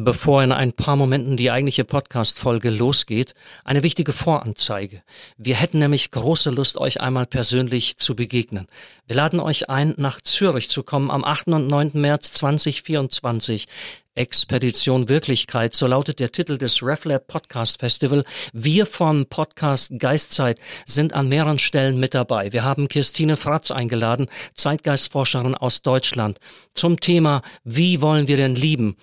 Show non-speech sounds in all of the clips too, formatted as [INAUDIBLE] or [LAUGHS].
Bevor in ein paar Momenten die eigentliche Podcast-Folge losgeht, eine wichtige Voranzeige. Wir hätten nämlich große Lust, euch einmal persönlich zu begegnen. Wir laden euch ein, nach Zürich zu kommen am 8. und 9. März 2024. Expedition Wirklichkeit, so lautet der Titel des RefLab Podcast Festival. Wir vom Podcast Geistzeit sind an mehreren Stellen mit dabei. Wir haben Christine Fratz eingeladen, Zeitgeistforscherin aus Deutschland, zum Thema Wie wollen wir denn lieben?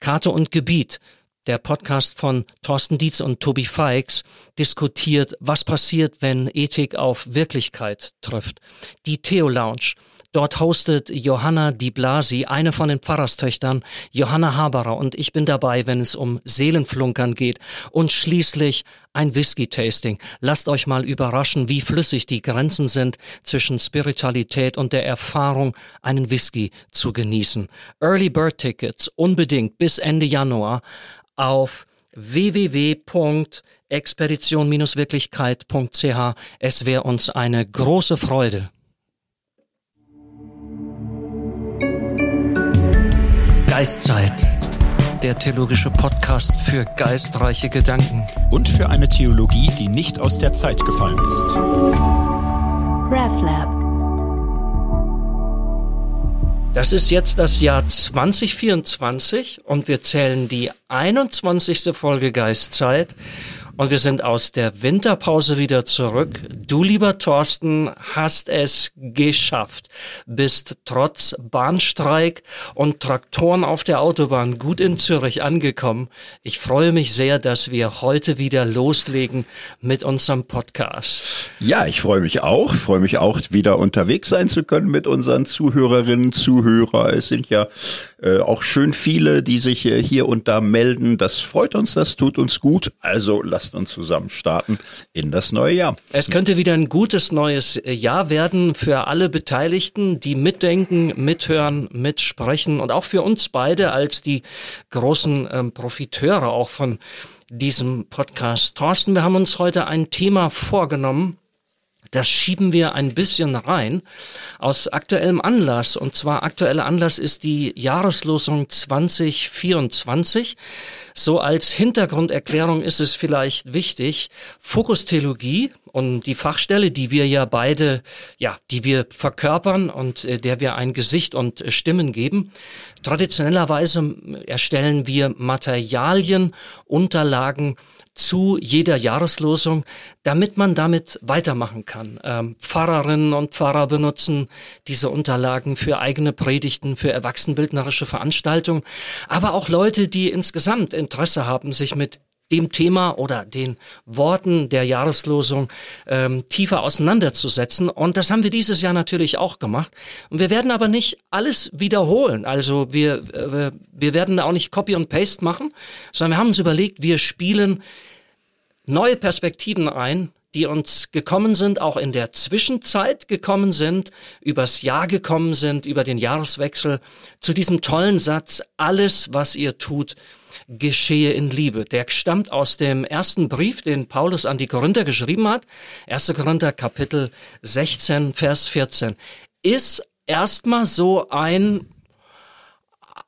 Karte und Gebiet, der Podcast von Thorsten Dietz und Tobi Feix, diskutiert, was passiert, wenn Ethik auf Wirklichkeit trifft. Die Theo Lounge, Dort hostet Johanna Di Blasi, eine von den Pfarrerstöchtern, Johanna Haberer und ich bin dabei, wenn es um Seelenflunkern geht. Und schließlich ein Whisky-Tasting. Lasst euch mal überraschen, wie flüssig die Grenzen sind zwischen Spiritualität und der Erfahrung, einen Whisky zu genießen. Early Bird Tickets unbedingt bis Ende Januar auf www.expedition-wirklichkeit.ch. Es wäre uns eine große Freude. Geistzeit, der theologische Podcast für geistreiche Gedanken. Und für eine Theologie, die nicht aus der Zeit gefallen ist. RefLab. Das ist jetzt das Jahr 2024 und wir zählen die 21. Folge Geistzeit und wir sind aus der Winterpause wieder zurück. Du, lieber Thorsten, hast es geschafft. Bist trotz Bahnstreik und Traktoren auf der Autobahn gut in Zürich angekommen. Ich freue mich sehr, dass wir heute wieder loslegen mit unserem Podcast. Ja, ich freue mich auch. Ich freue mich auch, wieder unterwegs sein zu können mit unseren Zuhörerinnen, Zuhörer. Es sind ja äh, auch schön viele, die sich äh, hier und da melden. Das freut uns, das tut uns gut. Also lasst uns zusammen starten in das neue Jahr. Es könnte wieder ein gutes neues äh, Jahr werden für alle Beteiligten, die mitdenken, mithören, mitsprechen und auch für uns beide als die großen ähm, Profiteure auch von diesem Podcast. Thorsten, wir haben uns heute ein Thema vorgenommen, das schieben wir ein bisschen rein aus aktuellem Anlass. Und zwar aktueller Anlass ist die Jahreslosung 2024. So als Hintergrunderklärung ist es vielleicht wichtig, Fokustheologie und die Fachstelle, die wir ja beide, ja, die wir verkörpern und äh, der wir ein Gesicht und äh, Stimmen geben. Traditionellerweise erstellen wir Materialien, Unterlagen, zu jeder Jahreslosung, damit man damit weitermachen kann. Ähm, Pfarrerinnen und Pfarrer benutzen diese Unterlagen für eigene Predigten, für erwachsenbildnerische Veranstaltungen, aber auch Leute, die insgesamt Interesse haben, sich mit dem Thema oder den Worten der Jahreslosung ähm, tiefer auseinanderzusetzen. Und das haben wir dieses Jahr natürlich auch gemacht. Und wir werden aber nicht alles wiederholen. Also wir, äh, wir werden auch nicht Copy und Paste machen, sondern wir haben uns überlegt, wir spielen neue Perspektiven ein, die uns gekommen sind, auch in der Zwischenzeit gekommen sind, übers Jahr gekommen sind, über den Jahreswechsel, zu diesem tollen Satz, alles, was ihr tut, geschehe in Liebe. Der stammt aus dem ersten Brief, den Paulus an die Korinther geschrieben hat. 1. Korinther Kapitel 16, Vers 14. Ist erstmal so ein,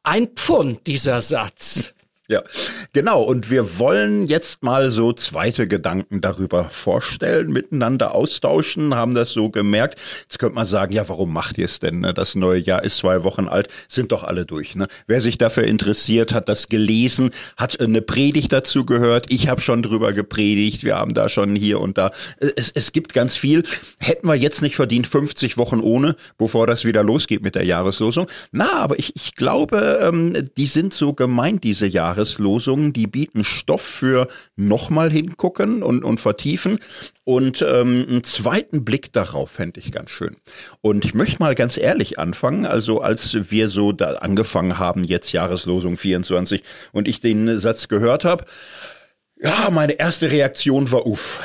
ein Pfund, dieser Satz. Ja, genau. Und wir wollen jetzt mal so zweite Gedanken darüber vorstellen, miteinander austauschen, haben das so gemerkt. Jetzt könnte man sagen, ja, warum macht ihr es denn? Ne? Das neue Jahr ist zwei Wochen alt, sind doch alle durch. Ne? Wer sich dafür interessiert, hat das gelesen, hat eine Predigt dazu gehört. Ich habe schon drüber gepredigt. Wir haben da schon hier und da. Es, es gibt ganz viel. Hätten wir jetzt nicht verdient, 50 Wochen ohne, bevor das wieder losgeht mit der Jahreslosung. Na, aber ich, ich glaube, ähm, die sind so gemeint, diese Jahre. Jahreslosungen, die bieten Stoff für nochmal hingucken und, und vertiefen. Und ähm, einen zweiten Blick darauf fände ich ganz schön. Und ich möchte mal ganz ehrlich anfangen. Also als wir so da angefangen haben, jetzt Jahreslosung 24 und ich den Satz gehört habe, ja, meine erste Reaktion war uff.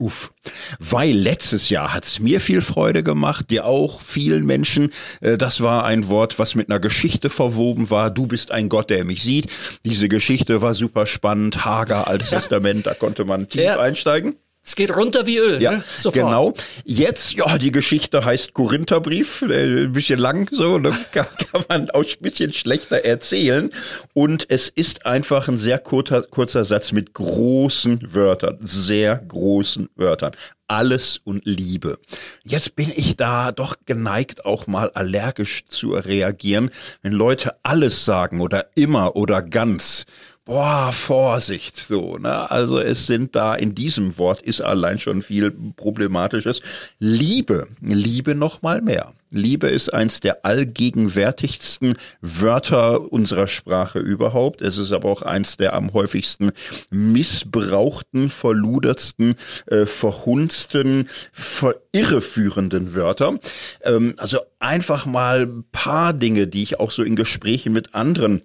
Uff. Weil letztes Jahr hat's mir viel Freude gemacht, dir auch, vielen Menschen. Äh, das war ein Wort, was mit einer Geschichte verwoben war. Du bist ein Gott, der mich sieht. Diese Geschichte war super spannend. Hager, Altes [LAUGHS] Testament, da konnte man tief ja. einsteigen. Es geht runter wie Öl, ja, ne? Sofort. Genau. Jetzt, ja, die Geschichte heißt Korintherbrief, äh, ein bisschen lang so, ne? [LAUGHS] kann, kann man auch ein bisschen schlechter erzählen. Und es ist einfach ein sehr kurzer, kurzer Satz mit großen Wörtern, sehr großen Wörtern alles und Liebe. Jetzt bin ich da doch geneigt, auch mal allergisch zu reagieren, wenn Leute alles sagen oder immer oder ganz boah, Vorsicht, so, ne? Also es sind da in diesem Wort ist allein schon viel Problematisches. Liebe, Liebe noch mal mehr. Liebe ist eins der allgegenwärtigsten Wörter unserer Sprache überhaupt. Es ist aber auch eins der am häufigsten missbrauchten, verludertsten, äh, verhunzten, verirreführenden Wörter. Ähm, also einfach mal ein paar Dinge, die ich auch so in Gesprächen mit anderen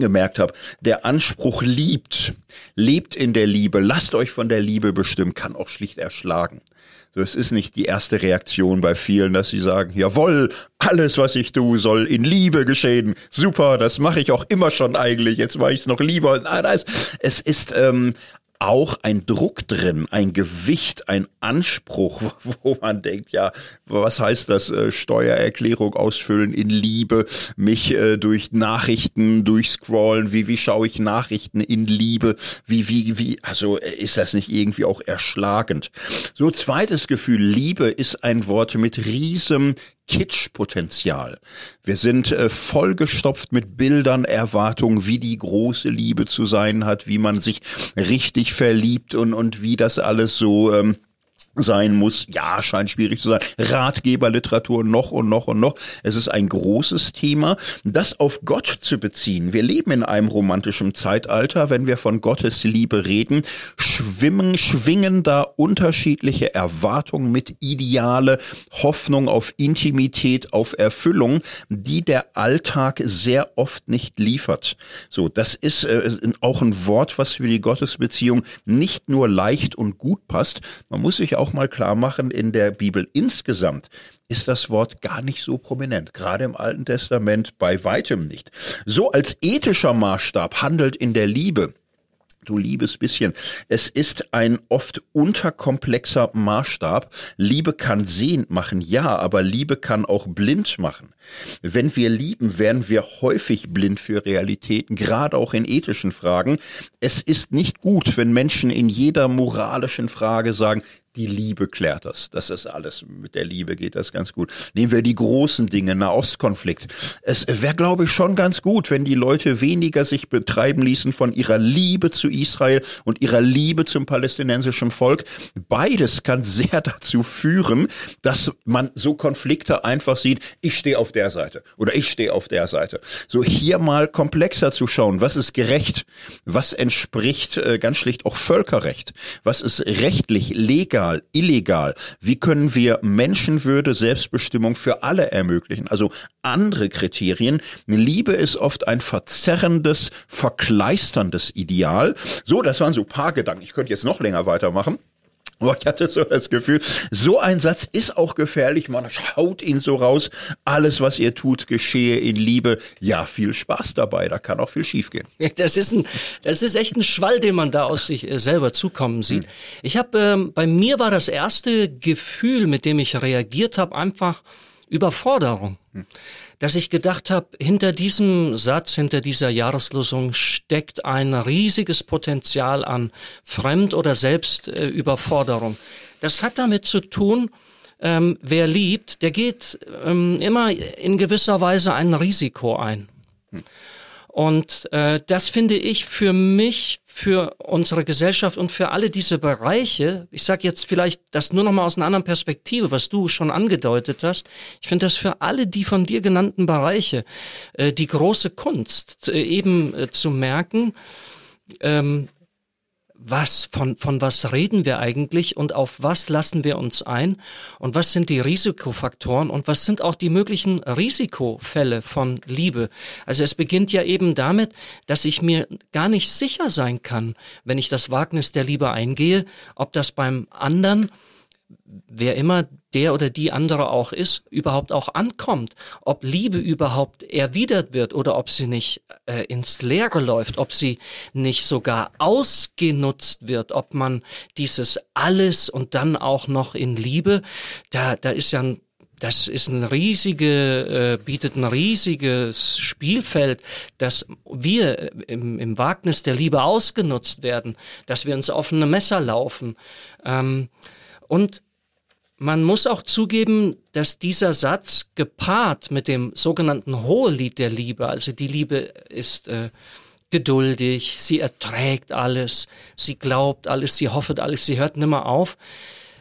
gemerkt habe, der Anspruch liebt, lebt in der Liebe, lasst euch von der Liebe bestimmen, kann auch schlicht erschlagen. So, es ist nicht die erste Reaktion bei vielen, dass sie sagen, jawohl, alles, was ich tue, soll in Liebe geschehen. Super, das mache ich auch immer schon eigentlich. Jetzt mache ich es noch lieber. Nein, nein, es ist ähm, auch ein Druck drin, ein Gewicht, ein Anspruch, [LAUGHS] wo man denkt, ja, was heißt das, äh, Steuererklärung ausfüllen in Liebe, mich äh, durch Nachrichten durchscrollen, wie, wie schaue ich Nachrichten in Liebe, wie, wie, wie, also äh, ist das nicht irgendwie auch erschlagend? So zweites Gefühl, Liebe ist ein Wort mit riesem Kitschpotenzial. Wir sind äh, vollgestopft mit Bildern, Erwartungen, wie die große Liebe zu sein hat, wie man sich richtig verliebt und, und wie das alles so ähm, sein muss. Ja, scheint schwierig zu sein. Ratgeberliteratur noch und noch und noch. Es ist ein großes Thema, das auf Gott zu beziehen. Wir leben in einem romantischen Zeitalter. Wenn wir von Gottes Liebe reden, schwimmen, schwingen da unterschiedliche Erwartungen mit Ideale, Hoffnung auf Intimität, auf Erfüllung, die der Alltag sehr oft nicht liefert. So, das ist äh, auch ein Wort, was für die Gottesbeziehung nicht nur leicht und gut passt. Man muss sich auch auch mal klar machen, in der Bibel insgesamt ist das Wort gar nicht so prominent, gerade im Alten Testament bei weitem nicht. So als ethischer Maßstab handelt in der Liebe du liebes bisschen. Es ist ein oft unterkomplexer Maßstab. Liebe kann sehend machen, ja, aber Liebe kann auch blind machen. Wenn wir lieben, werden wir häufig blind für Realitäten, gerade auch in ethischen Fragen. Es ist nicht gut, wenn Menschen in jeder moralischen Frage sagen, die Liebe klärt das. Das ist alles. Mit der Liebe geht das ganz gut. Nehmen wir die großen Dinge, Nahostkonflikt. Es wäre, glaube ich, schon ganz gut, wenn die Leute weniger sich betreiben ließen von ihrer Liebe zu Israel und ihrer Liebe zum palästinensischen Volk. Beides kann sehr [LAUGHS] dazu führen, dass man so Konflikte einfach sieht, ich stehe auf der Seite oder ich stehe auf der Seite. So hier mal komplexer zu schauen, was ist gerecht, was entspricht äh, ganz schlicht auch Völkerrecht, was ist rechtlich, legal, legal, illegal? Wie können wir Menschenwürde, Selbstbestimmung für alle ermöglichen? Also andere Kriterien. Liebe ist oft ein verzerrendes, verkleisterndes Ideal. So, das waren so paar Gedanken. Ich könnte jetzt noch länger weitermachen. Aber ich hatte so das Gefühl, so ein Satz ist auch gefährlich. Man schaut ihn so raus. Alles, was ihr tut, geschehe in Liebe. Ja, viel Spaß dabei. Da kann auch viel schiefgehen. Das ist ein, das ist echt ein Schwall, den man da aus sich äh, selber zukommen sieht. Hm. Ich habe, ähm, bei mir war das erste Gefühl, mit dem ich reagiert habe, einfach Überforderung. Hm dass ich gedacht habe, hinter diesem Satz, hinter dieser Jahreslosung steckt ein riesiges Potenzial an Fremd- oder Selbstüberforderung. Das hat damit zu tun, ähm, wer liebt, der geht ähm, immer in gewisser Weise ein Risiko ein. Hm. Und äh, das finde ich für mich, für unsere Gesellschaft und für alle diese Bereiche, ich sage jetzt vielleicht das nur noch mal aus einer anderen Perspektive, was du schon angedeutet hast, ich finde das für alle die von dir genannten Bereiche äh, die große Kunst, äh, eben äh, zu merken, ähm, was, von, von was reden wir eigentlich und auf was lassen wir uns ein und was sind die Risikofaktoren und was sind auch die möglichen Risikofälle von Liebe. Also es beginnt ja eben damit, dass ich mir gar nicht sicher sein kann, wenn ich das Wagnis der Liebe eingehe, ob das beim anderen wer immer der oder die andere auch ist, überhaupt auch ankommt, ob Liebe überhaupt erwidert wird oder ob sie nicht äh, ins Leere läuft, ob sie nicht sogar ausgenutzt wird, ob man dieses alles und dann auch noch in Liebe, da, da ist ja ein das ist ein riesige, äh, bietet ein riesiges Spielfeld, dass wir im, im Wagnis der Liebe ausgenutzt werden, dass wir ins offene Messer laufen. Ähm, und man muss auch zugeben, dass dieser Satz gepaart mit dem sogenannten Hohelied der Liebe, also die Liebe ist äh, geduldig, sie erträgt alles, sie glaubt alles, sie hofft alles, sie hört nimmer auf.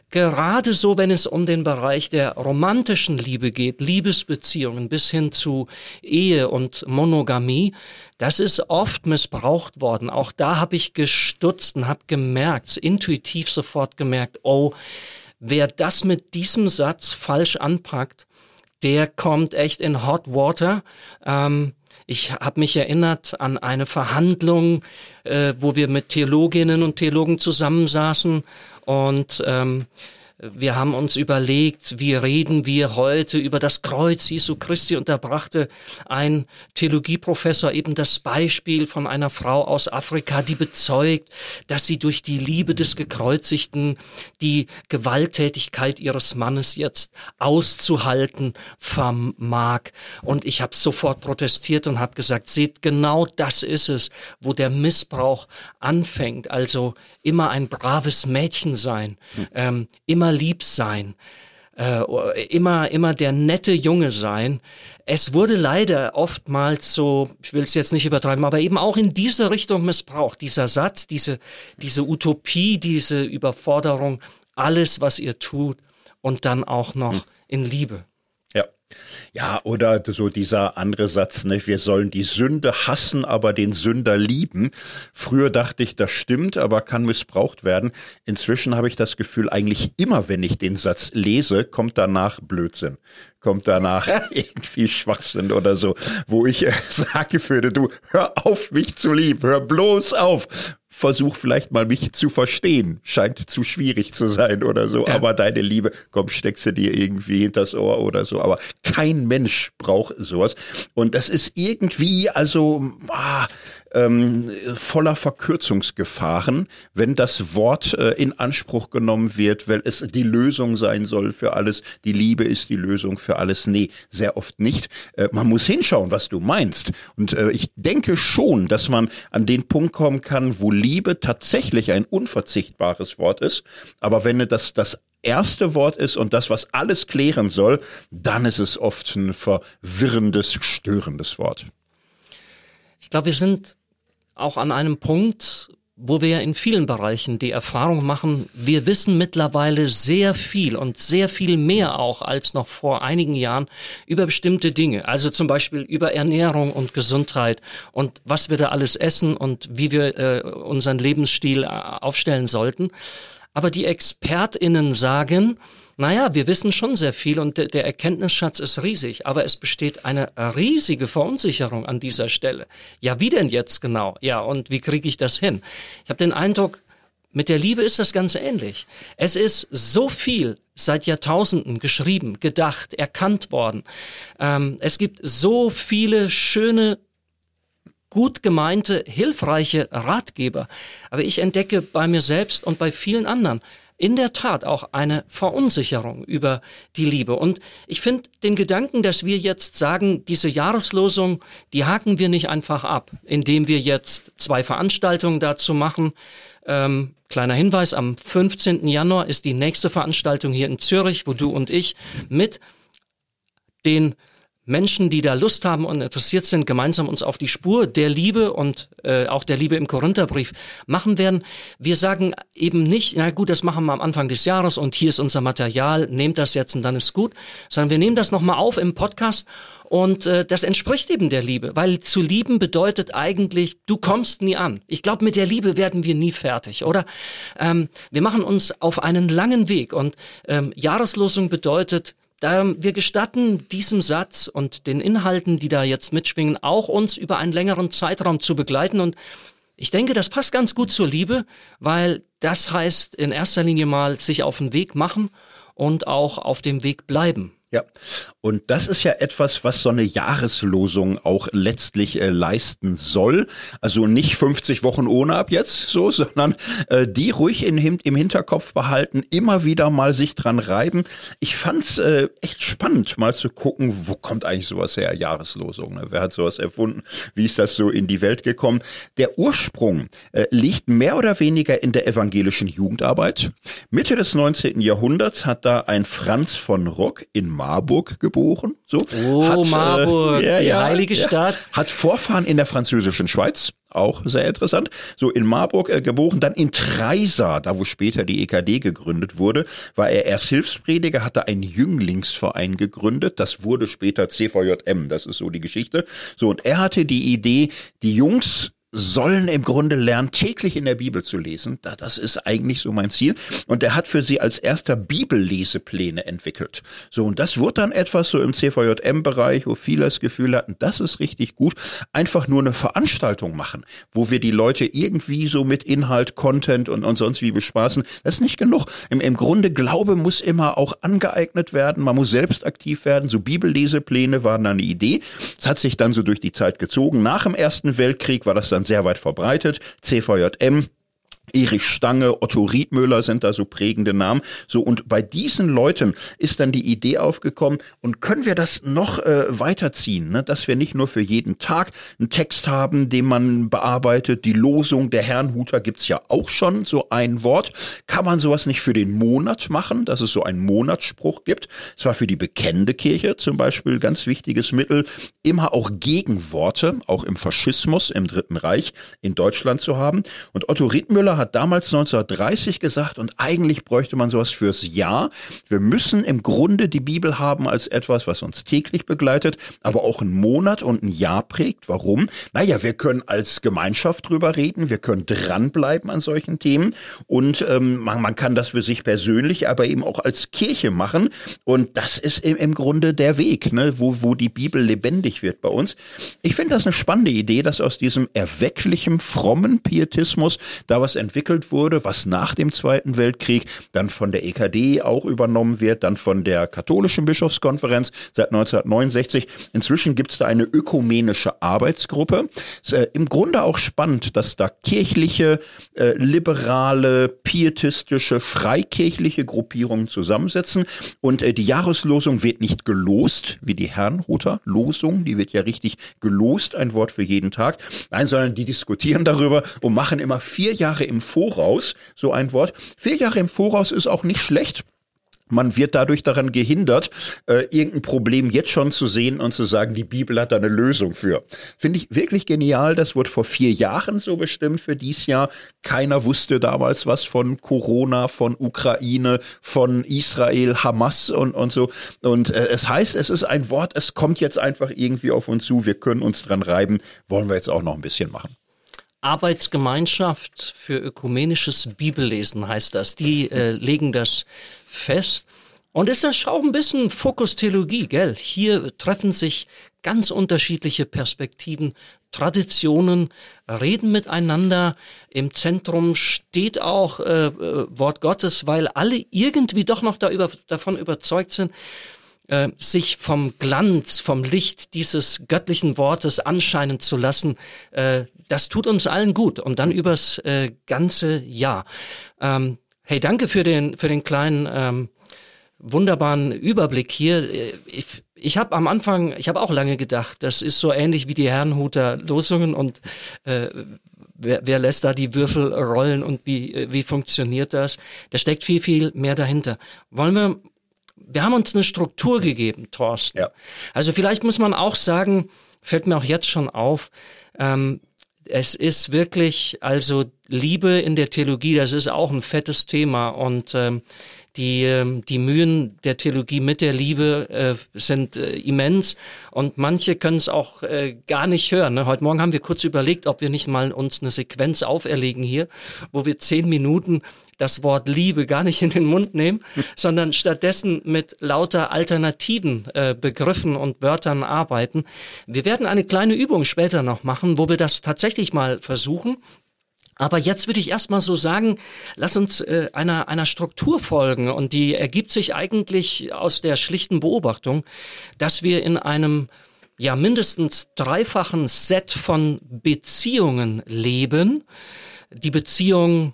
Gerade so, wenn es um den Bereich der romantischen Liebe geht, Liebesbeziehungen bis hin zu Ehe und Monogamie, das ist oft missbraucht worden. Auch da habe ich gestutzt und habe gemerkt, intuitiv sofort gemerkt, oh, Wer das mit diesem Satz falsch anpackt, der kommt echt in Hot Water. Ähm, ich habe mich erinnert an eine Verhandlung, äh, wo wir mit Theologinnen und Theologen zusammensaßen und ähm, wir haben uns überlegt, wie reden wir heute über das Kreuz Jesu Christi und da brachte ein Theologieprofessor eben das Beispiel von einer Frau aus Afrika, die bezeugt, dass sie durch die Liebe des Gekreuzigten die Gewalttätigkeit ihres Mannes jetzt auszuhalten vermag. Und ich habe sofort protestiert und habe gesagt, seht, genau das ist es, wo der Missbrauch anfängt. Also immer ein braves Mädchen sein, hm. ähm, immer immer lieb sein, äh, immer, immer der nette Junge sein. Es wurde leider oftmals so, ich will es jetzt nicht übertreiben, aber eben auch in diese Richtung missbraucht. Dieser Satz, diese, diese Utopie, diese Überforderung, alles, was ihr tut und dann auch noch hm. in Liebe. Ja, oder so dieser andere Satz, ne? wir sollen die Sünde hassen, aber den Sünder lieben. Früher dachte ich, das stimmt, aber kann missbraucht werden. Inzwischen habe ich das Gefühl, eigentlich immer, wenn ich den Satz lese, kommt danach Blödsinn kommt danach [LAUGHS] irgendwie Schwachsinn oder so, wo ich äh, [LAUGHS] sage würde, du hör auf, mich zu lieben, hör bloß auf versuch vielleicht mal mich zu verstehen. Scheint zu schwierig zu sein oder so. Ja. Aber deine Liebe, komm, steckst du dir irgendwie hinters Ohr oder so. Aber kein Mensch braucht sowas. Und das ist irgendwie, also, ah, ähm, voller Verkürzungsgefahren, wenn das Wort äh, in Anspruch genommen wird, weil es die Lösung sein soll für alles. Die Liebe ist die Lösung für alles. Nee, sehr oft nicht. Äh, man muss hinschauen, was du meinst. Und äh, ich denke schon, dass man an den Punkt kommen kann, wo Liebe tatsächlich ein unverzichtbares Wort ist. Aber wenn das das erste Wort ist und das, was alles klären soll, dann ist es oft ein verwirrendes, störendes Wort. Ich glaube, wir sind auch an einem Punkt, wo wir in vielen Bereichen die Erfahrung machen, wir wissen mittlerweile sehr viel und sehr viel mehr auch als noch vor einigen Jahren über bestimmte Dinge. Also zum Beispiel über Ernährung und Gesundheit und was wir da alles essen und wie wir äh, unseren Lebensstil äh, aufstellen sollten. Aber die ExpertInnen sagen, naja, wir wissen schon sehr viel und der, Erkenntnisschatz ist riesig, aber es besteht eine riesige Verunsicherung an dieser Stelle. Ja, wie denn jetzt genau? Ja, und wie kriege ich das hin? Ich habe den Eindruck, mit der Liebe ist das ganz ähnlich. Es ist so viel seit Jahrtausenden geschrieben, gedacht, erkannt worden. Ähm, es gibt so viele schöne gut gemeinte, hilfreiche Ratgeber. Aber ich entdecke bei mir selbst und bei vielen anderen in der Tat auch eine Verunsicherung über die Liebe. Und ich finde den Gedanken, dass wir jetzt sagen, diese Jahreslosung, die haken wir nicht einfach ab, indem wir jetzt zwei Veranstaltungen dazu machen. Ähm, kleiner Hinweis, am 15. Januar ist die nächste Veranstaltung hier in Zürich, wo du und ich mit den Menschen, die da Lust haben und interessiert sind, gemeinsam uns auf die Spur der Liebe und äh, auch der Liebe im Korintherbrief machen werden. Wir sagen eben nicht, na gut, das machen wir am Anfang des Jahres und hier ist unser Material, nehmt das jetzt und dann ist gut, sondern wir nehmen das nochmal auf im Podcast und äh, das entspricht eben der Liebe, weil zu lieben bedeutet eigentlich, du kommst nie an. Ich glaube, mit der Liebe werden wir nie fertig, oder? Ähm, wir machen uns auf einen langen Weg und ähm, Jahreslosung bedeutet, da wir gestatten diesem Satz und den Inhalten, die da jetzt mitschwingen, auch uns über einen längeren Zeitraum zu begleiten und Ich denke, das passt ganz gut zur Liebe, weil das heißt in erster Linie mal sich auf den Weg machen und auch auf dem Weg bleiben. Ja, und das ist ja etwas, was so eine Jahreslosung auch letztlich äh, leisten soll. Also nicht 50 Wochen ohne ab jetzt so, [LAUGHS] sondern äh, die ruhig in, im Hinterkopf behalten, immer wieder mal sich dran reiben. Ich fand's äh, echt spannend, mal zu gucken, wo kommt eigentlich sowas her, Jahreslosung. Ne? Wer hat sowas erfunden? Wie ist das so in die Welt gekommen? Der Ursprung äh, liegt mehr oder weniger in der evangelischen Jugendarbeit. Mitte des 19. Jahrhunderts hat da ein Franz von Ruck in Marburg geboren. So. Oh, hat, äh, Marburg, äh, ja, die ja, heilige ja, Stadt. Hat Vorfahren in der französischen Schweiz. Auch sehr interessant. So in Marburg äh, geboren, dann in Treisa, da wo später die EKD gegründet wurde, war er erst Hilfsprediger, hatte einen Jünglingsverein gegründet. Das wurde später CVJM. Das ist so die Geschichte. So und er hatte die Idee, die Jungs sollen im Grunde lernen, täglich in der Bibel zu lesen. Das ist eigentlich so mein Ziel. Und er hat für sie als erster Bibellesepläne entwickelt. So, und das wurde dann etwas so im CVJM-Bereich, wo viele das Gefühl hatten, das ist richtig gut. Einfach nur eine Veranstaltung machen, wo wir die Leute irgendwie so mit Inhalt, Content und, und sonst wie bespaßen. Das ist nicht genug. Im, Im Grunde, Glaube muss immer auch angeeignet werden. Man muss selbst aktiv werden. So Bibellesepläne waren dann eine Idee. Es hat sich dann so durch die Zeit gezogen. Nach dem Ersten Weltkrieg war das dann sehr weit verbreitet. CVJM Erich Stange, Otto Riedmüller sind da so prägende Namen. So, und bei diesen Leuten ist dann die Idee aufgekommen, und können wir das noch äh, weiterziehen, ne? dass wir nicht nur für jeden Tag einen Text haben, den man bearbeitet. Die Losung der Herrnhuter gibt's ja auch schon, so ein Wort. Kann man sowas nicht für den Monat machen, dass es so einen Monatsspruch gibt? Es war für die bekennende Kirche zum Beispiel ganz wichtiges Mittel, immer auch Gegenworte, auch im Faschismus, im Dritten Reich in Deutschland zu haben. Und Otto Riedmüller hat damals 1930 gesagt, und eigentlich bräuchte man sowas fürs Jahr. Wir müssen im Grunde die Bibel haben als etwas, was uns täglich begleitet, aber auch einen Monat und ein Jahr prägt. Warum? Naja, wir können als Gemeinschaft drüber reden, wir können dranbleiben an solchen Themen und ähm, man, man kann das für sich persönlich, aber eben auch als Kirche machen. Und das ist im, im Grunde der Weg, ne, wo, wo die Bibel lebendig wird bei uns. Ich finde das eine spannende Idee, dass aus diesem erwecklichen, frommen Pietismus da was entwickelt wurde, was nach dem Zweiten Weltkrieg dann von der EKD auch übernommen wird, dann von der katholischen Bischofskonferenz seit 1969. Inzwischen gibt es da eine ökumenische Arbeitsgruppe. Ist, äh, Im Grunde auch spannend, dass da kirchliche, äh, liberale, pietistische, freikirchliche Gruppierungen zusammensetzen und äh, die Jahreslosung wird nicht gelost, wie die Herrnhuter Losung, die wird ja richtig gelost, ein Wort für jeden Tag. Nein, sondern die diskutieren darüber und machen immer vier Jahre im Voraus, so ein Wort. Vier Jahre im Voraus ist auch nicht schlecht. Man wird dadurch daran gehindert, äh, irgendein Problem jetzt schon zu sehen und zu sagen, die Bibel hat da eine Lösung für. Finde ich wirklich genial. Das wurde vor vier Jahren so bestimmt für dies Jahr. Keiner wusste damals was von Corona, von Ukraine, von Israel, Hamas und, und so. Und äh, es heißt, es ist ein Wort, es kommt jetzt einfach irgendwie auf uns zu. Wir können uns dran reiben. Wollen wir jetzt auch noch ein bisschen machen. Arbeitsgemeinschaft für ökumenisches Bibellesen heißt das. Die äh, legen das fest. Und es ist auch ein bisschen Fokustheologie, gell? Hier treffen sich ganz unterschiedliche Perspektiven, Traditionen, reden miteinander. Im Zentrum steht auch äh, äh Wort Gottes, weil alle irgendwie doch noch da davon überzeugt sind, äh, sich vom Glanz, vom Licht dieses göttlichen Wortes anscheinen zu lassen, äh, das tut uns allen gut und dann übers äh, ganze Jahr. Ähm, hey, danke für den für den kleinen ähm, wunderbaren Überblick hier. Ich, ich habe am Anfang, ich habe auch lange gedacht, das ist so ähnlich wie die Herrenhuter Losungen und äh, wer, wer lässt da die Würfel rollen und wie, äh, wie funktioniert das? Da steckt viel, viel mehr dahinter. Wollen wir, wir haben uns eine Struktur gegeben, Thorsten. Ja. Also vielleicht muss man auch sagen, fällt mir auch jetzt schon auf, ähm, es ist wirklich, also Liebe in der Theologie, das ist auch ein fettes Thema. Und ähm, die, ähm, die Mühen der Theologie mit der Liebe äh, sind äh, immens und manche können es auch äh, gar nicht hören. Ne? Heute Morgen haben wir kurz überlegt, ob wir nicht mal uns eine Sequenz auferlegen hier, wo wir zehn Minuten das Wort Liebe gar nicht in den Mund nehmen, [LAUGHS] sondern stattdessen mit lauter alternativen äh, Begriffen und Wörtern arbeiten. Wir werden eine kleine Übung später noch machen, wo wir das tatsächlich mal versuchen Aber jetzt würde ich erstmal so sagen, lass uns äh, einer, einer Struktur folgen und die ergibt sich eigentlich aus der schlichten Beobachtung, dass wir in einem ja mindestens dreifachen Set von Beziehungen leben. Die Beziehung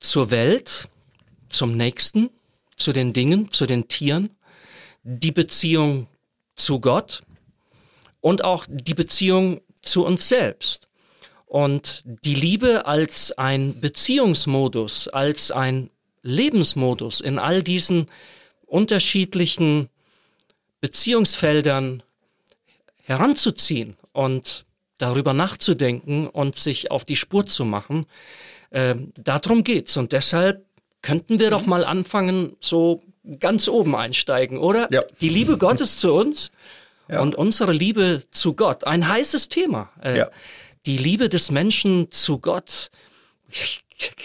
zur Welt, zum Nächsten, zu den Dingen, zu den Tieren, die Beziehung zu Gott und auch die Beziehung zu uns selbst. Und die Liebe als ein Beziehungsmodus, als ein Lebensmodus in all diesen unterschiedlichen Beziehungsfeldern heranzuziehen und darüber nachzudenken und sich auf die Spur zu machen. Äh, darum geht's. Und deshalb könnten wir doch mal anfangen, so ganz oben einsteigen, oder? Ja. Die Liebe Gottes [LAUGHS] zu uns ja. und unsere Liebe zu Gott. Ein heißes Thema. Äh, ja. Die Liebe des Menschen zu Gott.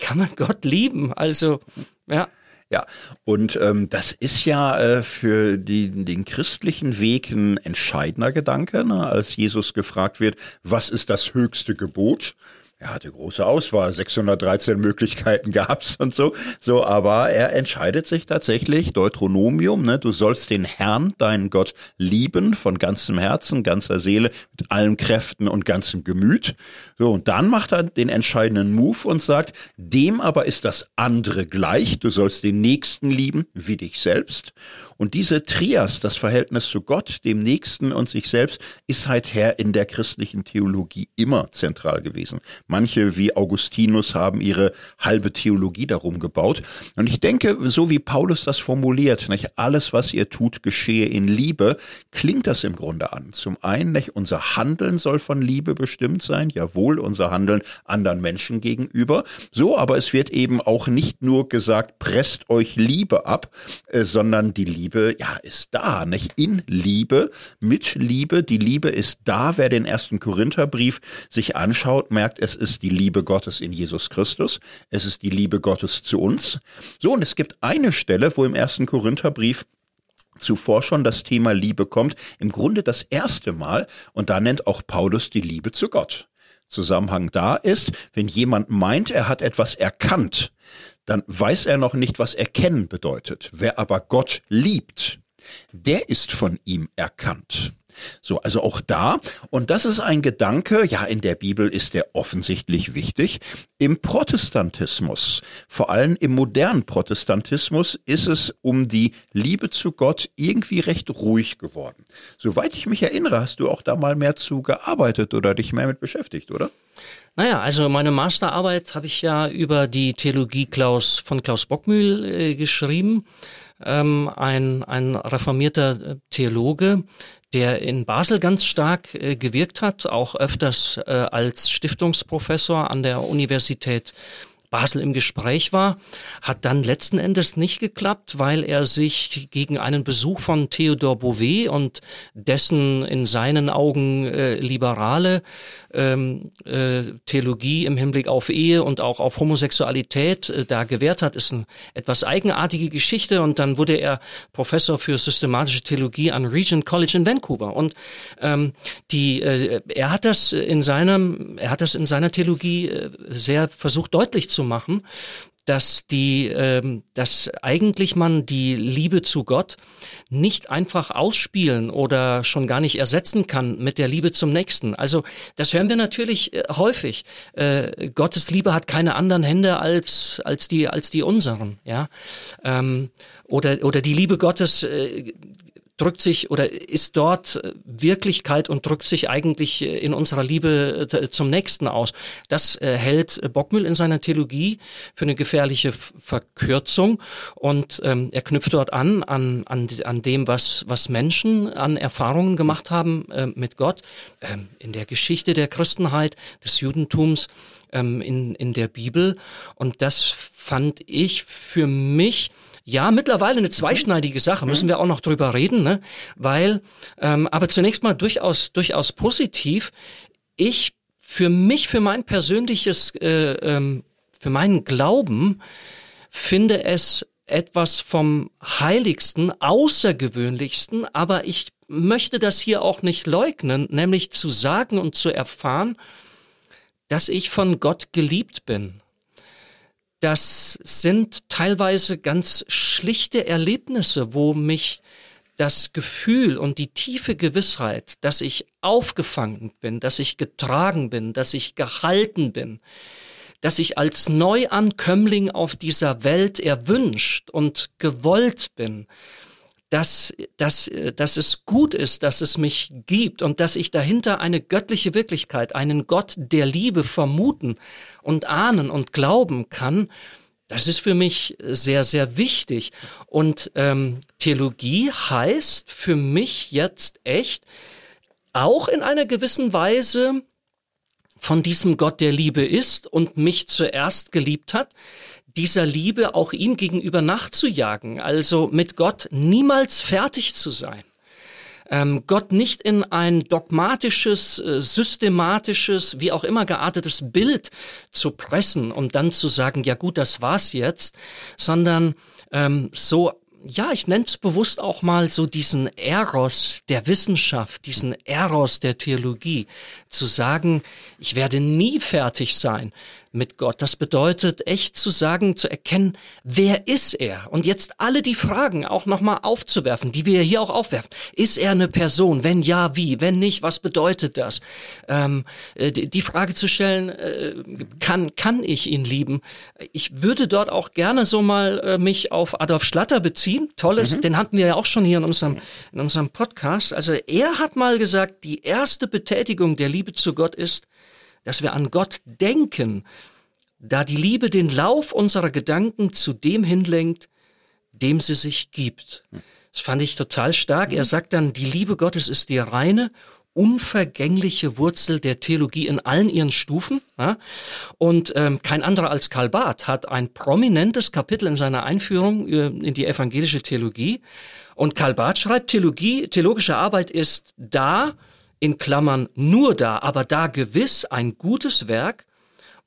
Kann man Gott lieben? Also, ja. Ja, und ähm, das ist ja äh, für die, den christlichen Weg ein entscheidender Gedanke, ne? als Jesus gefragt wird, was ist das höchste Gebot? Er hatte große Auswahl, 613 Möglichkeiten [LAUGHS] gab's und so. So, aber er entscheidet sich tatsächlich, Deuteronomium, ne, du sollst den Herrn, deinen Gott, lieben von ganzem Herzen, ganzer Seele, mit allen Kräften und ganzem Gemüt. So, und dann macht er den entscheidenden Move und sagt, dem aber ist das andere gleich, du sollst den Nächsten lieben wie dich selbst. Und diese Trias, das Verhältnis zu Gott, dem Nächsten und sich selbst, ist seither in der christlichen Theologie immer zentral gewesen. Manche wie Augustinus haben ihre halbe Theologie darum gebaut. Und ich denke, so wie Paulus das formuliert, nicht alles, was ihr tut, geschehe in Liebe, klingt das im Grunde an. Zum einen, nicht, unser Handeln soll von Liebe bestimmt sein, jawohl, unser Handeln anderen Menschen gegenüber. So, aber es wird eben auch nicht nur gesagt, presst euch Liebe ab, äh, sondern die Liebe Liebe, ja, ist da, nicht? In Liebe, mit Liebe. Die Liebe ist da. Wer den ersten Korintherbrief sich anschaut, merkt, es ist die Liebe Gottes in Jesus Christus. Es ist die Liebe Gottes zu uns. So, und es gibt eine Stelle, wo im ersten Korintherbrief zuvor schon das Thema Liebe kommt, im Grunde das erste Mal, und da nennt auch Paulus die Liebe zu Gott. Zusammenhang da ist, wenn jemand meint, er hat etwas erkannt, dann weiß er noch nicht, was erkennen bedeutet. Wer aber Gott liebt, der ist von ihm erkannt. So, also auch da, und das ist ein Gedanke, ja, in der Bibel ist der offensichtlich wichtig. Im Protestantismus, vor allem im modernen Protestantismus, ist es um die Liebe zu Gott irgendwie recht ruhig geworden. Soweit ich mich erinnere, hast du auch da mal mehr zu gearbeitet oder dich mehr mit beschäftigt, oder? Naja, also meine Masterarbeit habe ich ja über die Theologie Klaus von Klaus Bockmühl äh, geschrieben, ähm, ein, ein reformierter äh, Theologe, der in Basel ganz stark äh, gewirkt hat, auch öfters äh, als Stiftungsprofessor an der Universität Basel im Gespräch war, hat dann letzten Endes nicht geklappt, weil er sich gegen einen Besuch von Theodor Bouvet und dessen in seinen Augen äh, liberale ähm, äh, Theologie im Hinblick auf Ehe und auch auf Homosexualität äh, da gewährt hat, ist eine etwas eigenartige Geschichte. Und dann wurde er Professor für systematische Theologie an Regent College in Vancouver. Und ähm, die äh, er hat das in seinem er hat das in seiner Theologie äh, sehr versucht deutlich zu machen, dass die, ähm, dass eigentlich man die Liebe zu Gott nicht einfach ausspielen oder schon gar nicht ersetzen kann mit der Liebe zum Nächsten. Also das hören wir natürlich äh, häufig. Äh, Gottes Liebe hat keine anderen Hände als als die als die unseren, ja. Ähm, oder oder die Liebe Gottes äh, drückt sich oder ist dort äh, Wirklichkeit und drückt sich eigentlich äh, in unserer Liebe äh, zum Nächsten aus. Das hält Bockmühl in seiner Theologie für eine gefährliche Verkürzung und ähm, er knüpft dort an, an, an, an dem, was, was Menschen an Erfahrungen gemacht haben äh, mit Gott ähm, in der Geschichte der Christenheit, des Judentums, ähm, in, in der Bibel. Und das fand ich für mich ja, mittlerweile eine zweischneidige Sache, müssen mhm. wir auch noch drüber reden, ne? Weil, ähm, aber zunächst mal durchaus, durchaus positiv. Ich für mich, für mein persönliches, äh, ähm, für meinen Glauben finde es etwas vom Heiligsten, Außergewöhnlichsten, aber ich möchte das hier auch nicht leugnen, nämlich zu sagen und zu erfahren, dass ich von Gott geliebt bin. Das sind teilweise ganz schlichte Erlebnisse, wo mich das Gefühl und die tiefe Gewissheit, dass ich aufgefangen bin, dass ich getragen bin, dass ich gehalten bin, dass ich als Neuankömmling auf dieser Welt erwünscht und gewollt bin, dass, dass, dass es gut ist, dass es mich gibt und dass ich dahinter eine göttliche Wirklichkeit, einen Gott der Liebe vermuten und ahnen und glauben kann, das ist für mich sehr, sehr wichtig. Und ähm, Theologie heißt für mich jetzt echt auch in einer gewissen Weise von diesem Gott der Liebe ist und mich zuerst geliebt hat, dieser Liebe auch ihm gegenüber nachzujagen, also mit Gott niemals fertig zu sein. Ähm, Gott nicht in ein dogmatisches, äh, systematisches, wie auch immer geartetes Bild zu pressen und dann zu sagen, ja gut, das war's jetzt, sondern ähm, so ja, ich nenne es bewusst auch mal so diesen Eros der Wissenschaft, diesen Eros der Theologie, zu sagen, ich werde nie fertig sein mit Gott. Das bedeutet echt zu sagen, zu erkennen, wer ist er? Und jetzt alle die Fragen auch nochmal aufzuwerfen, die wir hier auch aufwerfen. Ist er eine Person? Wenn ja, wie? Wenn nicht, was bedeutet das? Ähm, äh, die Frage zu stellen, äh, kann, kann ich ihn lieben? Ich würde dort auch gerne so mal äh, mich auf Adolf Schlatter beziehen. Tolles, mhm. den hatten wir ja auch schon hier in unserem, in unserem Podcast. Also er hat mal gesagt, die erste Betätigung der Liebe zu Gott ist, dass wir an Gott denken, da die Liebe den Lauf unserer Gedanken zu dem hinlenkt, dem sie sich gibt. Das fand ich total stark. Er sagt dann, die Liebe Gottes ist die reine, unvergängliche Wurzel der Theologie in allen ihren Stufen. Und ähm, kein anderer als Karl Barth hat ein prominentes Kapitel in seiner Einführung äh, in die evangelische Theologie. Und Karl Barth schreibt, Theologie, theologische Arbeit ist da, in Klammern nur da, aber da gewiss ein gutes Werk,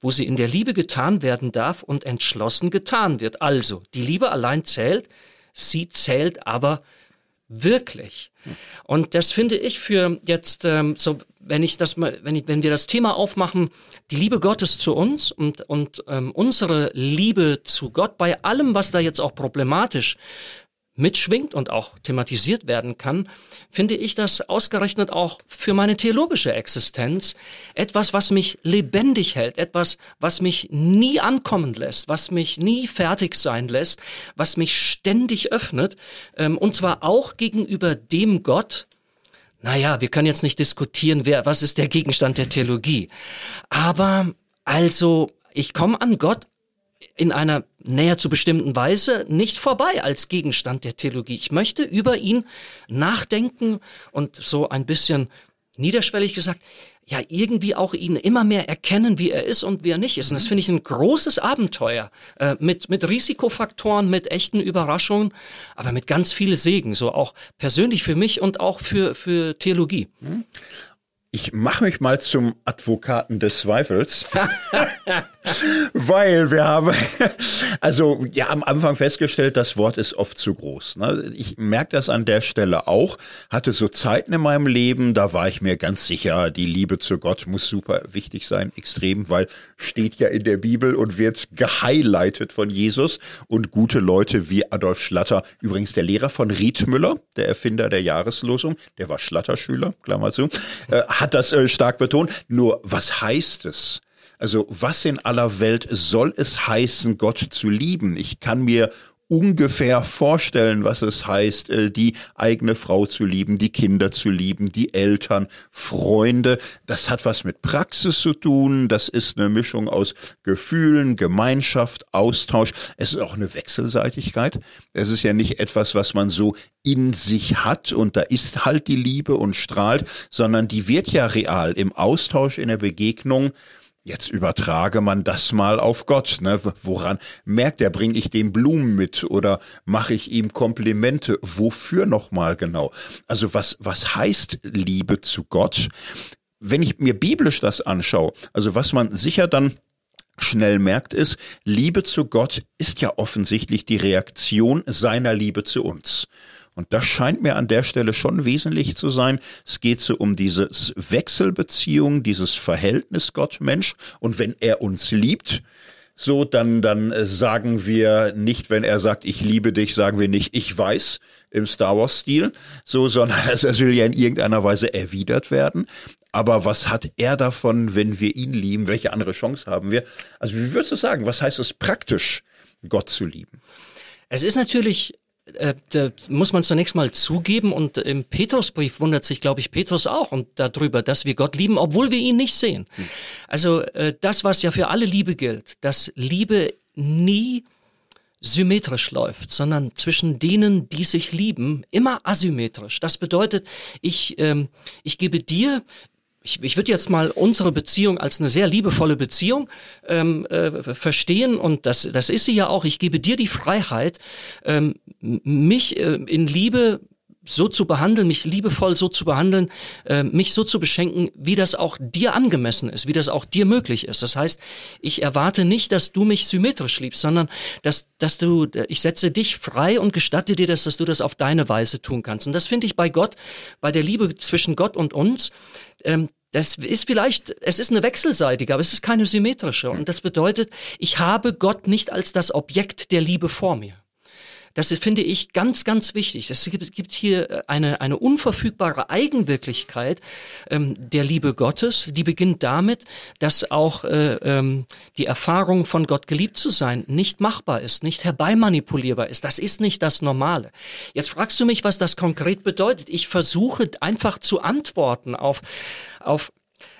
wo sie in der Liebe getan werden darf und entschlossen getan wird. Also, die Liebe allein zählt, sie zählt aber wirklich. Und das finde ich für jetzt ähm, so, wenn ich das mal, wenn ich, wenn wir das Thema aufmachen, die Liebe Gottes zu uns und und ähm, unsere Liebe zu Gott bei allem, was da jetzt auch problematisch mitschwingt und auch thematisiert werden kann, finde ich das ausgerechnet auch für meine theologische Existenz etwas, was mich lebendig hält, etwas, was mich nie ankommen lässt, was mich nie fertig sein lässt, was mich ständig öffnet, ähm, und zwar auch gegenüber dem Gott, naja, wir können jetzt nicht diskutieren, wer, was ist der Gegenstand der Theologie. Aber also, ich komme an Gott in einer näher zu bestimmten Weise nicht vorbei als Gegenstand der Theologie. Ich möchte über ihn nachdenken und so ein bisschen niederschwellig gesagt, ja, irgendwie auch ihn immer mehr erkennen, wie er ist und wie er nicht ist. Und das finde ich ein großes Abenteuer äh, mit, mit Risikofaktoren, mit echten Überraschungen, aber mit ganz viel Segen, so auch persönlich für mich und auch für, für Theologie. Ich mache mich mal zum Advokaten des Zweifels, [LAUGHS] weil wir haben, [LAUGHS] also ja, am Anfang festgestellt, das Wort ist oft zu groß. Ne? Ich merke das an der Stelle auch. Hatte so Zeiten in meinem Leben, da war ich mir ganz sicher, die Liebe zu Gott muss super wichtig sein, extrem, weil steht ja in der Bibel und wird gehighlightet von Jesus und gute Leute wie Adolf Schlatter, übrigens der Lehrer von Riedmüller, der Erfinder der Jahreslosung, der war Schlatterschüler, Klammer zu, äh, hat das äh, stark betont. Nur, was heißt es? Also, was in aller Welt soll es heißen, Gott zu lieben? Ich kann mir ungefähr vorstellen, was es heißt, äh, die eigene Frau zu lieben, die Kinder zu lieben, die Eltern, Freunde. Das hat was mit Praxis zu tun. Das ist eine Mischung aus Gefühlen, Gemeinschaft, Austausch. Es ist auch eine Wechselseitigkeit. Es ist ja nicht etwas, was man so in sich hat und da ist halt die Liebe und strahlt, sondern die wird ja real im Austausch, in der Begegnung Jetzt übertrage man das mal auf Gott. Ne? Woran merkt er, bringe ich dem Blumen mit oder mache ich ihm Komplimente? Wofür nochmal genau? Also was, was heißt Liebe zu Gott? Wenn ich mir biblisch das anschaue, also was man sicher dann schnell merkt, ist, Liebe zu Gott ist ja offensichtlich die Reaktion seiner Liebe zu uns. Und das scheint mir an der Stelle schon wesentlich zu sein. Es geht so um dieses Wechselbeziehung, dieses Verhältnis Gott-Mensch. Und wenn er uns liebt, so, dann, dann äh, sagen wir nicht, wenn er sagt, ich liebe dich, sagen wir nicht, ich weiß im Star Wars-Stil, so, [LAUGHS] sondern es will ja in irgendeiner Weise erwidert werden. Aber was hat er davon, wenn wir ihn lieben? Welche andere Chance haben wir? Also, wie würdest du sagen, was heißt es praktisch, Gott zu lieben? Es ist natürlich äh, da muss man zunächst mal zugeben und im Petrusbrief wundert sich, glaube ich, Petrus auch und darüber, dass wir Gott lieben, obwohl wir ihn nicht sehen. Hm. Also äh, das, was ja für alle Liebe gilt, dass Liebe nie symmetrisch läuft, sondern zwischen denen, die sich lieben, immer asymmetrisch. Das bedeutet, ich, ähm, ich gebe dir ich, ich würde jetzt mal unsere Beziehung als eine sehr liebevolle Beziehung ähm, äh, verstehen und das, das ist sie ja auch. Ich gebe dir die Freiheit, ähm, mich äh, in Liebe so zu behandeln, mich liebevoll so zu behandeln, äh, mich so zu beschenken, wie das auch dir angemessen ist, wie das auch dir möglich ist. Das heißt, ich erwarte nicht, dass du mich symmetrisch liebst, sondern dass, dass du, ich setze dich frei und gestatte dir das, dass du das auf deine Weise tun kannst. Und das finde ich bei Gott, bei der Liebe zwischen Gott und uns, ähm, das ist vielleicht, es ist eine wechselseitige, aber es ist keine symmetrische. Und das bedeutet, ich habe Gott nicht als das Objekt der Liebe vor mir. Das finde ich ganz, ganz wichtig. Es gibt hier äh, eine, eine unverfügbare Eigenwirklichkeit ähm, der Liebe Gottes. Die beginnt damit, dass auch äh, ähm, die Erfahrung von Gott geliebt zu sein nicht machbar ist, nicht herbeimanipulierbar ist. Das ist nicht das Normale. Jetzt fragst du mich, was das konkret bedeutet. Ich versuche einfach zu antworten auf, auf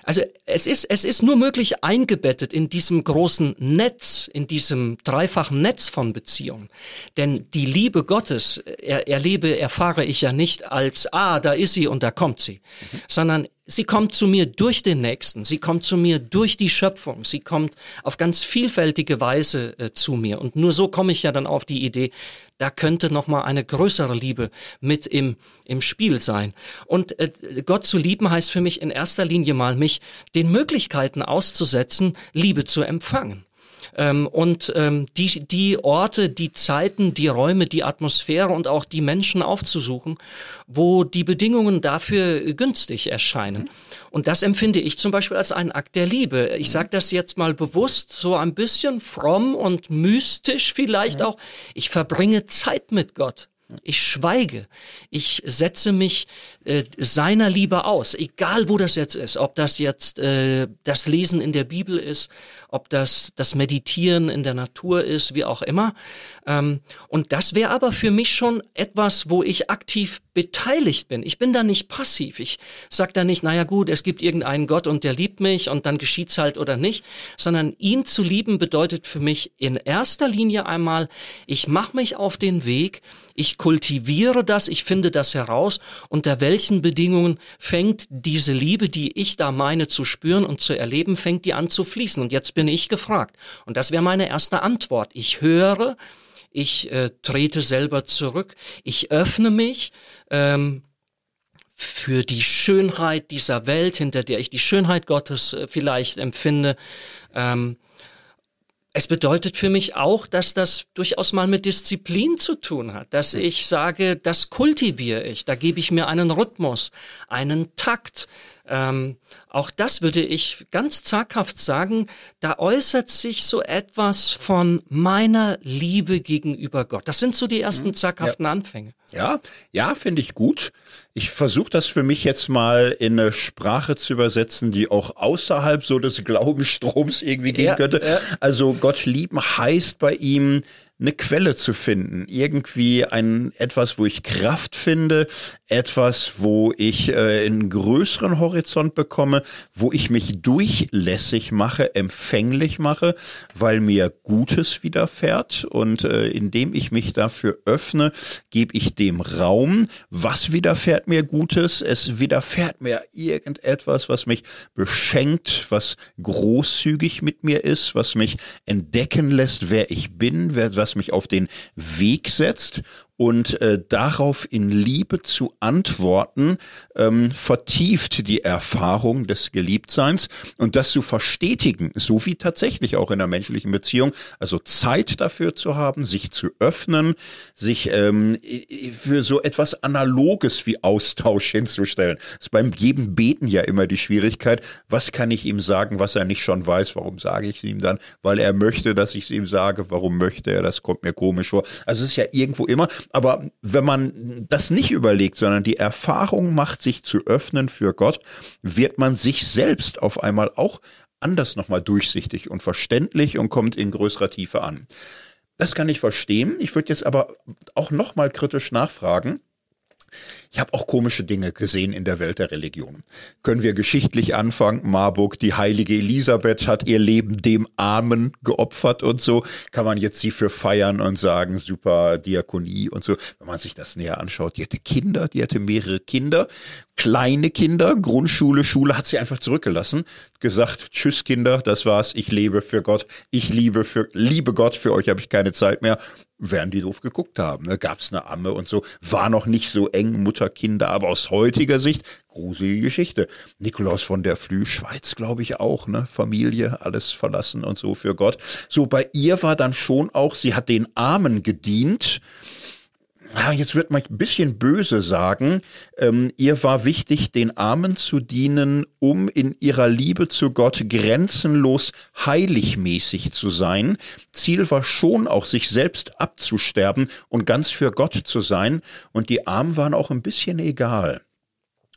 also es ist, es ist nur möglich eingebettet in diesem großen Netz, in diesem dreifachen Netz von Beziehungen. Denn die Liebe Gottes er, erlebe, erfahre ich ja nicht als, ah, da ist sie und da kommt sie, mhm. sondern sie kommt zu mir durch den Nächsten, sie kommt zu mir durch die Schöpfung, sie kommt auf ganz vielfältige Weise äh, zu mir. Und nur so komme ich ja dann auf die Idee, da könnte noch mal eine größere Liebe mit im, im Spiel sein. Und äh, Gott zu lieben heißt für mich in erster Linie mal, mich den Möglichkeiten auszusetzen, Liebe zu empfangen. Ähm, und ähm, die, die Orte, die Zeiten, die Räume, die Atmosphäre und auch die Menschen aufzusuchen, wo die Bedingungen dafür günstig erscheinen. Und das empfinde ich zum Beispiel als einen Akt der Liebe. Ich sage das jetzt mal bewusst, so ein bisschen fromm und mystisch vielleicht auch. Ich verbringe Zeit mit Gott. Ich schweige. Ich setze mich äh, seiner Liebe aus, egal wo das jetzt ist. Ob das jetzt äh, das Lesen in der Bibel ist, ob das das Meditieren in der Natur ist, wie auch immer. Ähm, und das wäre aber für mich schon etwas, wo ich aktiv beteiligt bin. Ich bin da nicht passiv. Ich sag da nicht, naja gut, es gibt irgendeinen Gott und der liebt mich und dann geschieht's halt oder nicht, sondern ihn zu lieben bedeutet für mich in erster Linie einmal, ich mache mich auf den Weg, ich kultiviere das, ich finde das heraus, unter welchen Bedingungen fängt diese Liebe, die ich da meine zu spüren und zu erleben, fängt die an zu fließen. Und jetzt bin ich gefragt. Und das wäre meine erste Antwort. Ich höre, ich äh, trete selber zurück, ich öffne mich, ähm, für die Schönheit dieser Welt, hinter der ich die Schönheit Gottes äh, vielleicht empfinde. Ähm, es bedeutet für mich auch, dass das durchaus mal mit Disziplin zu tun hat, dass ich sage, das kultiviere ich, da gebe ich mir einen Rhythmus, einen Takt. Ähm, auch das würde ich ganz zaghaft sagen, da äußert sich so etwas von meiner Liebe gegenüber Gott. Das sind so die ersten mhm. zaghaften ja. Anfänge. Ja, ja, finde ich gut. Ich versuche das für mich jetzt mal in eine Sprache zu übersetzen, die auch außerhalb so des Glaubensstroms irgendwie gehen ja, könnte. Ja. Also Gott lieben heißt bei ihm eine Quelle zu finden, irgendwie ein etwas, wo ich Kraft finde, etwas, wo ich äh, einen größeren Horizont bekomme, wo ich mich durchlässig mache, empfänglich mache, weil mir Gutes widerfährt und äh, indem ich mich dafür öffne, gebe ich dem Raum. Was widerfährt mir Gutes? Es widerfährt mir irgendetwas, was mich beschenkt, was großzügig mit mir ist, was mich entdecken lässt, wer ich bin, wer, was was mich auf den Weg setzt und äh, darauf in Liebe zu antworten, ähm, vertieft die Erfahrung des Geliebtseins. Und das zu verstetigen, so wie tatsächlich auch in der menschlichen Beziehung, also Zeit dafür zu haben, sich zu öffnen, sich ähm, für so etwas Analoges wie Austausch hinzustellen. Das ist beim jedem Beten ja immer die Schwierigkeit, was kann ich ihm sagen, was er nicht schon weiß, warum sage ich es ihm dann, weil er möchte, dass ich es ihm sage, warum möchte er, das kommt mir komisch vor. Also es ist ja irgendwo immer, aber wenn man das nicht überlegt, sondern die Erfahrung macht, sich zu öffnen für Gott, wird man sich selbst auf einmal auch anders nochmal durchsichtig und verständlich und kommt in größerer Tiefe an. Das kann ich verstehen. Ich würde jetzt aber auch nochmal kritisch nachfragen. Ich habe auch komische Dinge gesehen in der Welt der Religion. Können wir geschichtlich anfangen? Marburg, die heilige Elisabeth hat ihr Leben dem Armen geopfert und so. Kann man jetzt sie für feiern und sagen, super Diakonie und so. Wenn man sich das näher anschaut, die hatte Kinder, die hatte mehrere Kinder, kleine Kinder, Grundschule, Schule, hat sie einfach zurückgelassen, gesagt, tschüss Kinder, das war's, ich lebe für Gott, ich liebe für, liebe Gott, für euch habe ich keine Zeit mehr werden die doof geguckt haben. Ne? Gab es eine Amme und so, war noch nicht so eng Mutter, Kinder, aber aus heutiger Sicht gruselige Geschichte. Nikolaus von der Flü, Schweiz, glaube ich auch, ne? Familie, alles verlassen und so für Gott. So bei ihr war dann schon auch, sie hat den Armen gedient Ah, jetzt wird man ein bisschen böse sagen, ähm, ihr war wichtig, den Armen zu dienen, um in ihrer Liebe zu Gott grenzenlos heiligmäßig zu sein. Ziel war schon auch, sich selbst abzusterben und ganz für Gott zu sein. Und die Armen waren auch ein bisschen egal.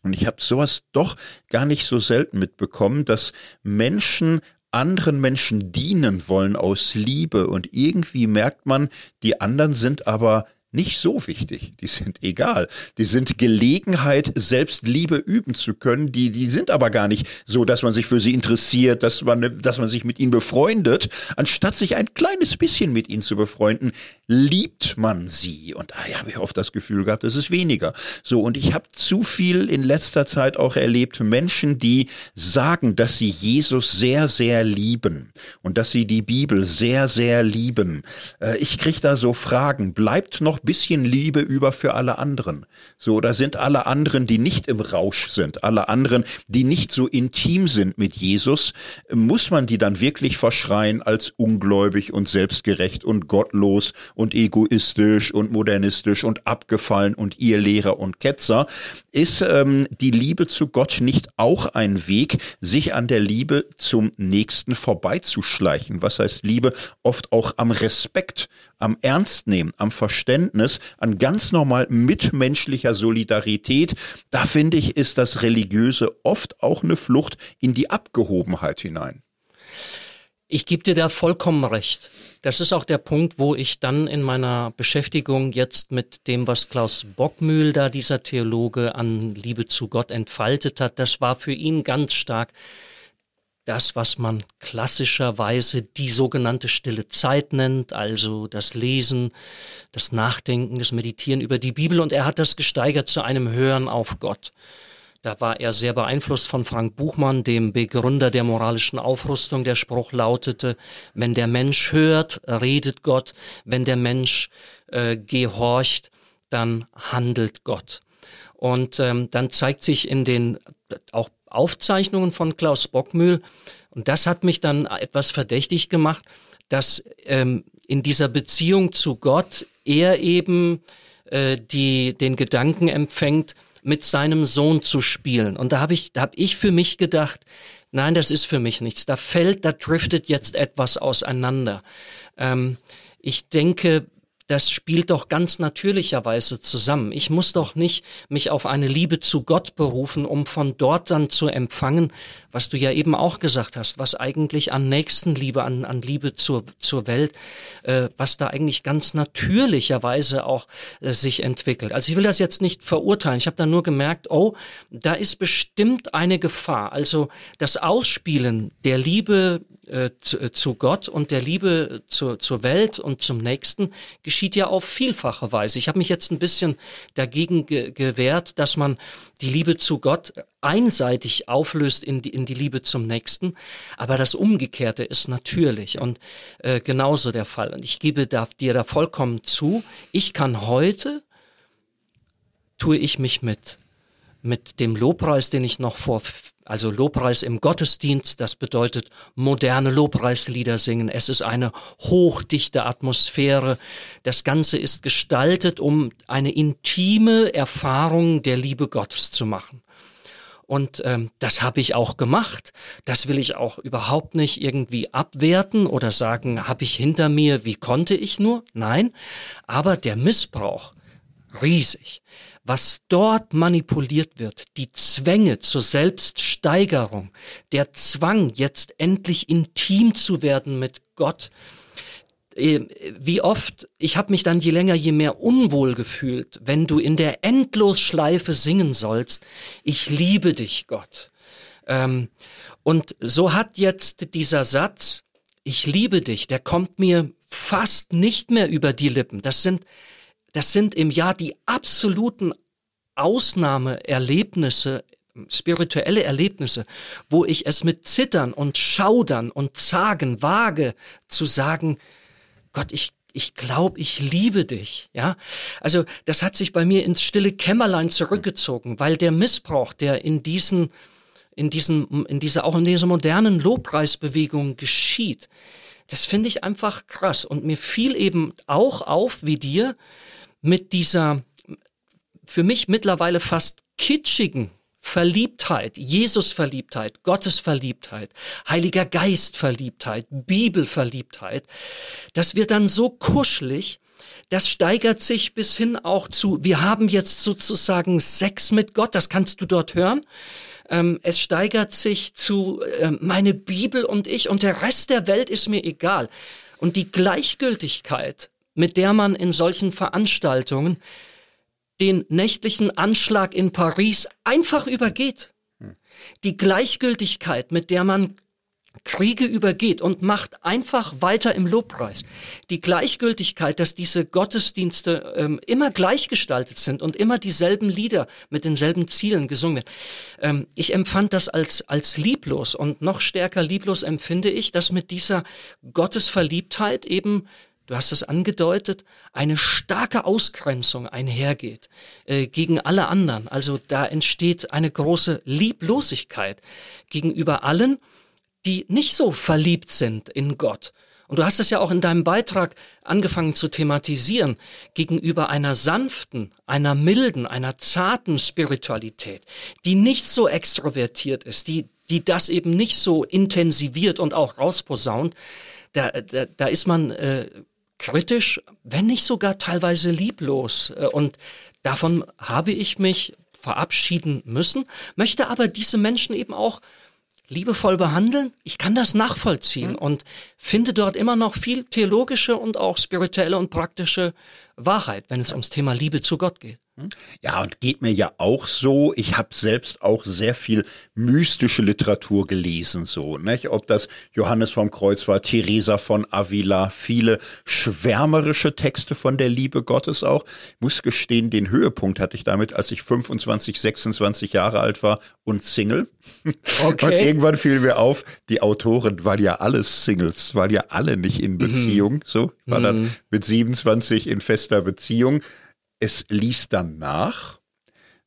Und ich habe sowas doch gar nicht so selten mitbekommen, dass Menschen anderen Menschen dienen wollen aus Liebe und irgendwie merkt man, die anderen sind aber nicht so wichtig. Die sind egal. Die sind Gelegenheit, selbst Liebe üben zu können. Die, die sind aber gar nicht so, dass man sich für sie interessiert, dass man, dass man sich mit ihnen befreundet. Anstatt sich ein kleines bisschen mit ihnen zu befreunden, liebt man sie. Und da habe ich oft das Gefühl gehabt, das ist weniger. So, und ich habe zu viel in letzter Zeit auch erlebt, Menschen, die sagen, dass sie Jesus sehr, sehr lieben und dass sie die Bibel sehr, sehr lieben. Äh, ich kriege da so Fragen, bleibt noch bisschen Liebe über für alle anderen? So, oder sind alle anderen, die nicht im Rausch sind, alle anderen, die nicht so intim sind mit Jesus, muss man die dann wirklich verschreien als ungläubig und selbstgerecht und gottlos und egoistisch und modernistisch und abgefallen und ihr Lehrer und Ketzer, ist ähm, die Liebe zu Gott nicht auch ein Weg, sich an der Liebe zum Nächsten vorbeizuschleichen? Was heißt Liebe? Oft auch am Respekt, am Ernstnehmen, am Verständnis, an ganz normal mitmenschlicher Solidarität. Da finde ich, ist das Religiöse oft auch eine Flucht in die Abgehobenheit hinein. Ich gebe dir da vollkommen recht. Das ist auch der Punkt, wo ich dann in meiner Beschäftigung jetzt mit dem, was Klaus Bockmühl da, dieser Theologe, an Liebe zu Gott entfaltet hat, das war für ihn ganz stark das, was man klassischerweise die sogenannte stille Zeit nennt, also das Lesen, das Nachdenken, das Meditieren über die Bibel. Und er hat das gesteigert zu einem Hören auf Gott. Da war er sehr beeinflusst von Frank Buchmann, dem Begründer der moralischen Aufrüstung. Der Spruch lautete, wenn der Mensch hört, redet Gott, wenn der Mensch äh, gehorcht, dann handelt Gott. Und ähm, dann zeigt sich in den auch Aufzeichnungen von Klaus Bockmühl, und das hat mich dann etwas verdächtig gemacht, dass ähm, in dieser Beziehung zu Gott er eben äh, die, den Gedanken empfängt, mit seinem Sohn zu spielen. Und da habe ich, da habe ich für mich gedacht, nein, das ist für mich nichts. Da fällt, da driftet jetzt etwas auseinander. Ähm, ich denke, das spielt doch ganz natürlicherweise zusammen. Ich muss doch nicht mich auf eine Liebe zu Gott berufen, um von dort dann zu empfangen, was du ja eben auch gesagt hast, was eigentlich an Nächstenliebe, an, an Liebe zur, zur Welt, äh, was da eigentlich ganz natürlicherweise auch äh, sich entwickelt. Also ich will das jetzt nicht verurteilen. Ich habe da nur gemerkt, oh, da ist bestimmt eine Gefahr. Also das Ausspielen der Liebe äh, zu, äh, zu, Gott und der Liebe zu, zur Welt und zum Nächsten geschieht ja auf vielfache Weise. Ich habe mich jetzt ein bisschen dagegen ge gewehrt, dass man die Liebe zu Gott einseitig auflöst in die, in die Liebe zum Nächsten, aber das Umgekehrte ist natürlich und äh, genauso der Fall. Und ich gebe da, dir da vollkommen zu, ich kann heute, tue ich mich mit mit dem Lobpreis, den ich noch vor, also Lobpreis im Gottesdienst, das bedeutet moderne Lobpreislieder singen. Es ist eine hochdichte Atmosphäre. Das Ganze ist gestaltet, um eine intime Erfahrung der Liebe Gottes zu machen. Und ähm, das habe ich auch gemacht. Das will ich auch überhaupt nicht irgendwie abwerten oder sagen, habe ich hinter mir, wie konnte ich nur? Nein. Aber der Missbrauch, riesig was dort manipuliert wird, die Zwänge zur Selbststeigerung, der Zwang, jetzt endlich intim zu werden mit Gott, äh, wie oft, ich habe mich dann je länger, je mehr unwohl gefühlt, wenn du in der Endlosschleife singen sollst, ich liebe dich, Gott. Ähm, und so hat jetzt dieser Satz, ich liebe dich, der kommt mir fast nicht mehr über die Lippen. Das sind das sind im Jahr die absoluten Ausnahmeerlebnisse, spirituelle Erlebnisse, wo ich es mit Zittern und Schaudern und Zagen wage zu sagen, Gott, ich ich glaube, ich liebe dich, ja. Also, das hat sich bei mir ins stille Kämmerlein zurückgezogen, weil der Missbrauch, der in diesen, in diesen, in dieser, auch in dieser modernen Lobpreisbewegung geschieht, das finde ich einfach krass. Und mir fiel eben auch auf, wie dir, mit dieser für mich mittlerweile fast kitschigen Verliebtheit, Jesus-Verliebtheit, Gottes-Verliebtheit, Heiliger Geist-Verliebtheit, Bibel-Verliebtheit, das wird dann so kuschelig, das steigert sich bis hin auch zu, wir haben jetzt sozusagen Sex mit Gott, das kannst du dort hören. Ähm, es steigert sich zu äh, meine Bibel und ich und der Rest der Welt ist mir egal. Und die Gleichgültigkeit, mit der man in solchen Veranstaltungen den nächtlichen Anschlag in Paris einfach übergeht. Die Gleichgültigkeit, mit der man Kriege übergeht und macht einfach weiter im Lobpreis. Die Gleichgültigkeit, dass diese Gottesdienste ähm, immer gleichgestaltet sind und immer dieselben Lieder mit denselben Zielen gesungen werden. Ähm, ich empfand das als, als lieblos und noch stärker lieblos empfinde ich, dass mit dieser Gottesverliebtheit eben du hast es angedeutet, eine starke Ausgrenzung einhergeht äh, gegen alle anderen. Also da entsteht eine große Lieblosigkeit gegenüber allen, die nicht so verliebt sind in Gott. Und du hast es ja auch in deinem Beitrag angefangen zu thematisieren, gegenüber einer sanften, einer milden, einer zarten Spiritualität, die nicht so extrovertiert ist, die, die das eben nicht so intensiviert und auch rausposaunt, da, da, da ist man äh, kritisch, wenn nicht sogar teilweise lieblos. Äh, und davon habe ich mich verabschieden müssen, möchte aber diese Menschen eben auch liebevoll behandeln. Ich kann das nachvollziehen mhm. und finde dort immer noch viel theologische und auch spirituelle und praktische Wahrheit, wenn es ums Thema Liebe zu Gott geht. Hm? Ja, und geht mir ja auch so. Ich habe selbst auch sehr viel mystische Literatur gelesen, so, nicht? Ob das Johannes vom Kreuz war, Theresa von Avila, viele schwärmerische Texte von der Liebe Gottes auch. Ich muss gestehen, den Höhepunkt hatte ich damit, als ich 25, 26 Jahre alt war und Single. [LAUGHS] Okay. Und irgendwann fiel mir auf, die Autoren waren ja alles Singles, waren ja alle nicht in mhm. Beziehung, mhm. so. War dann mhm. mit 27 in fester Beziehung es ließ dann nach,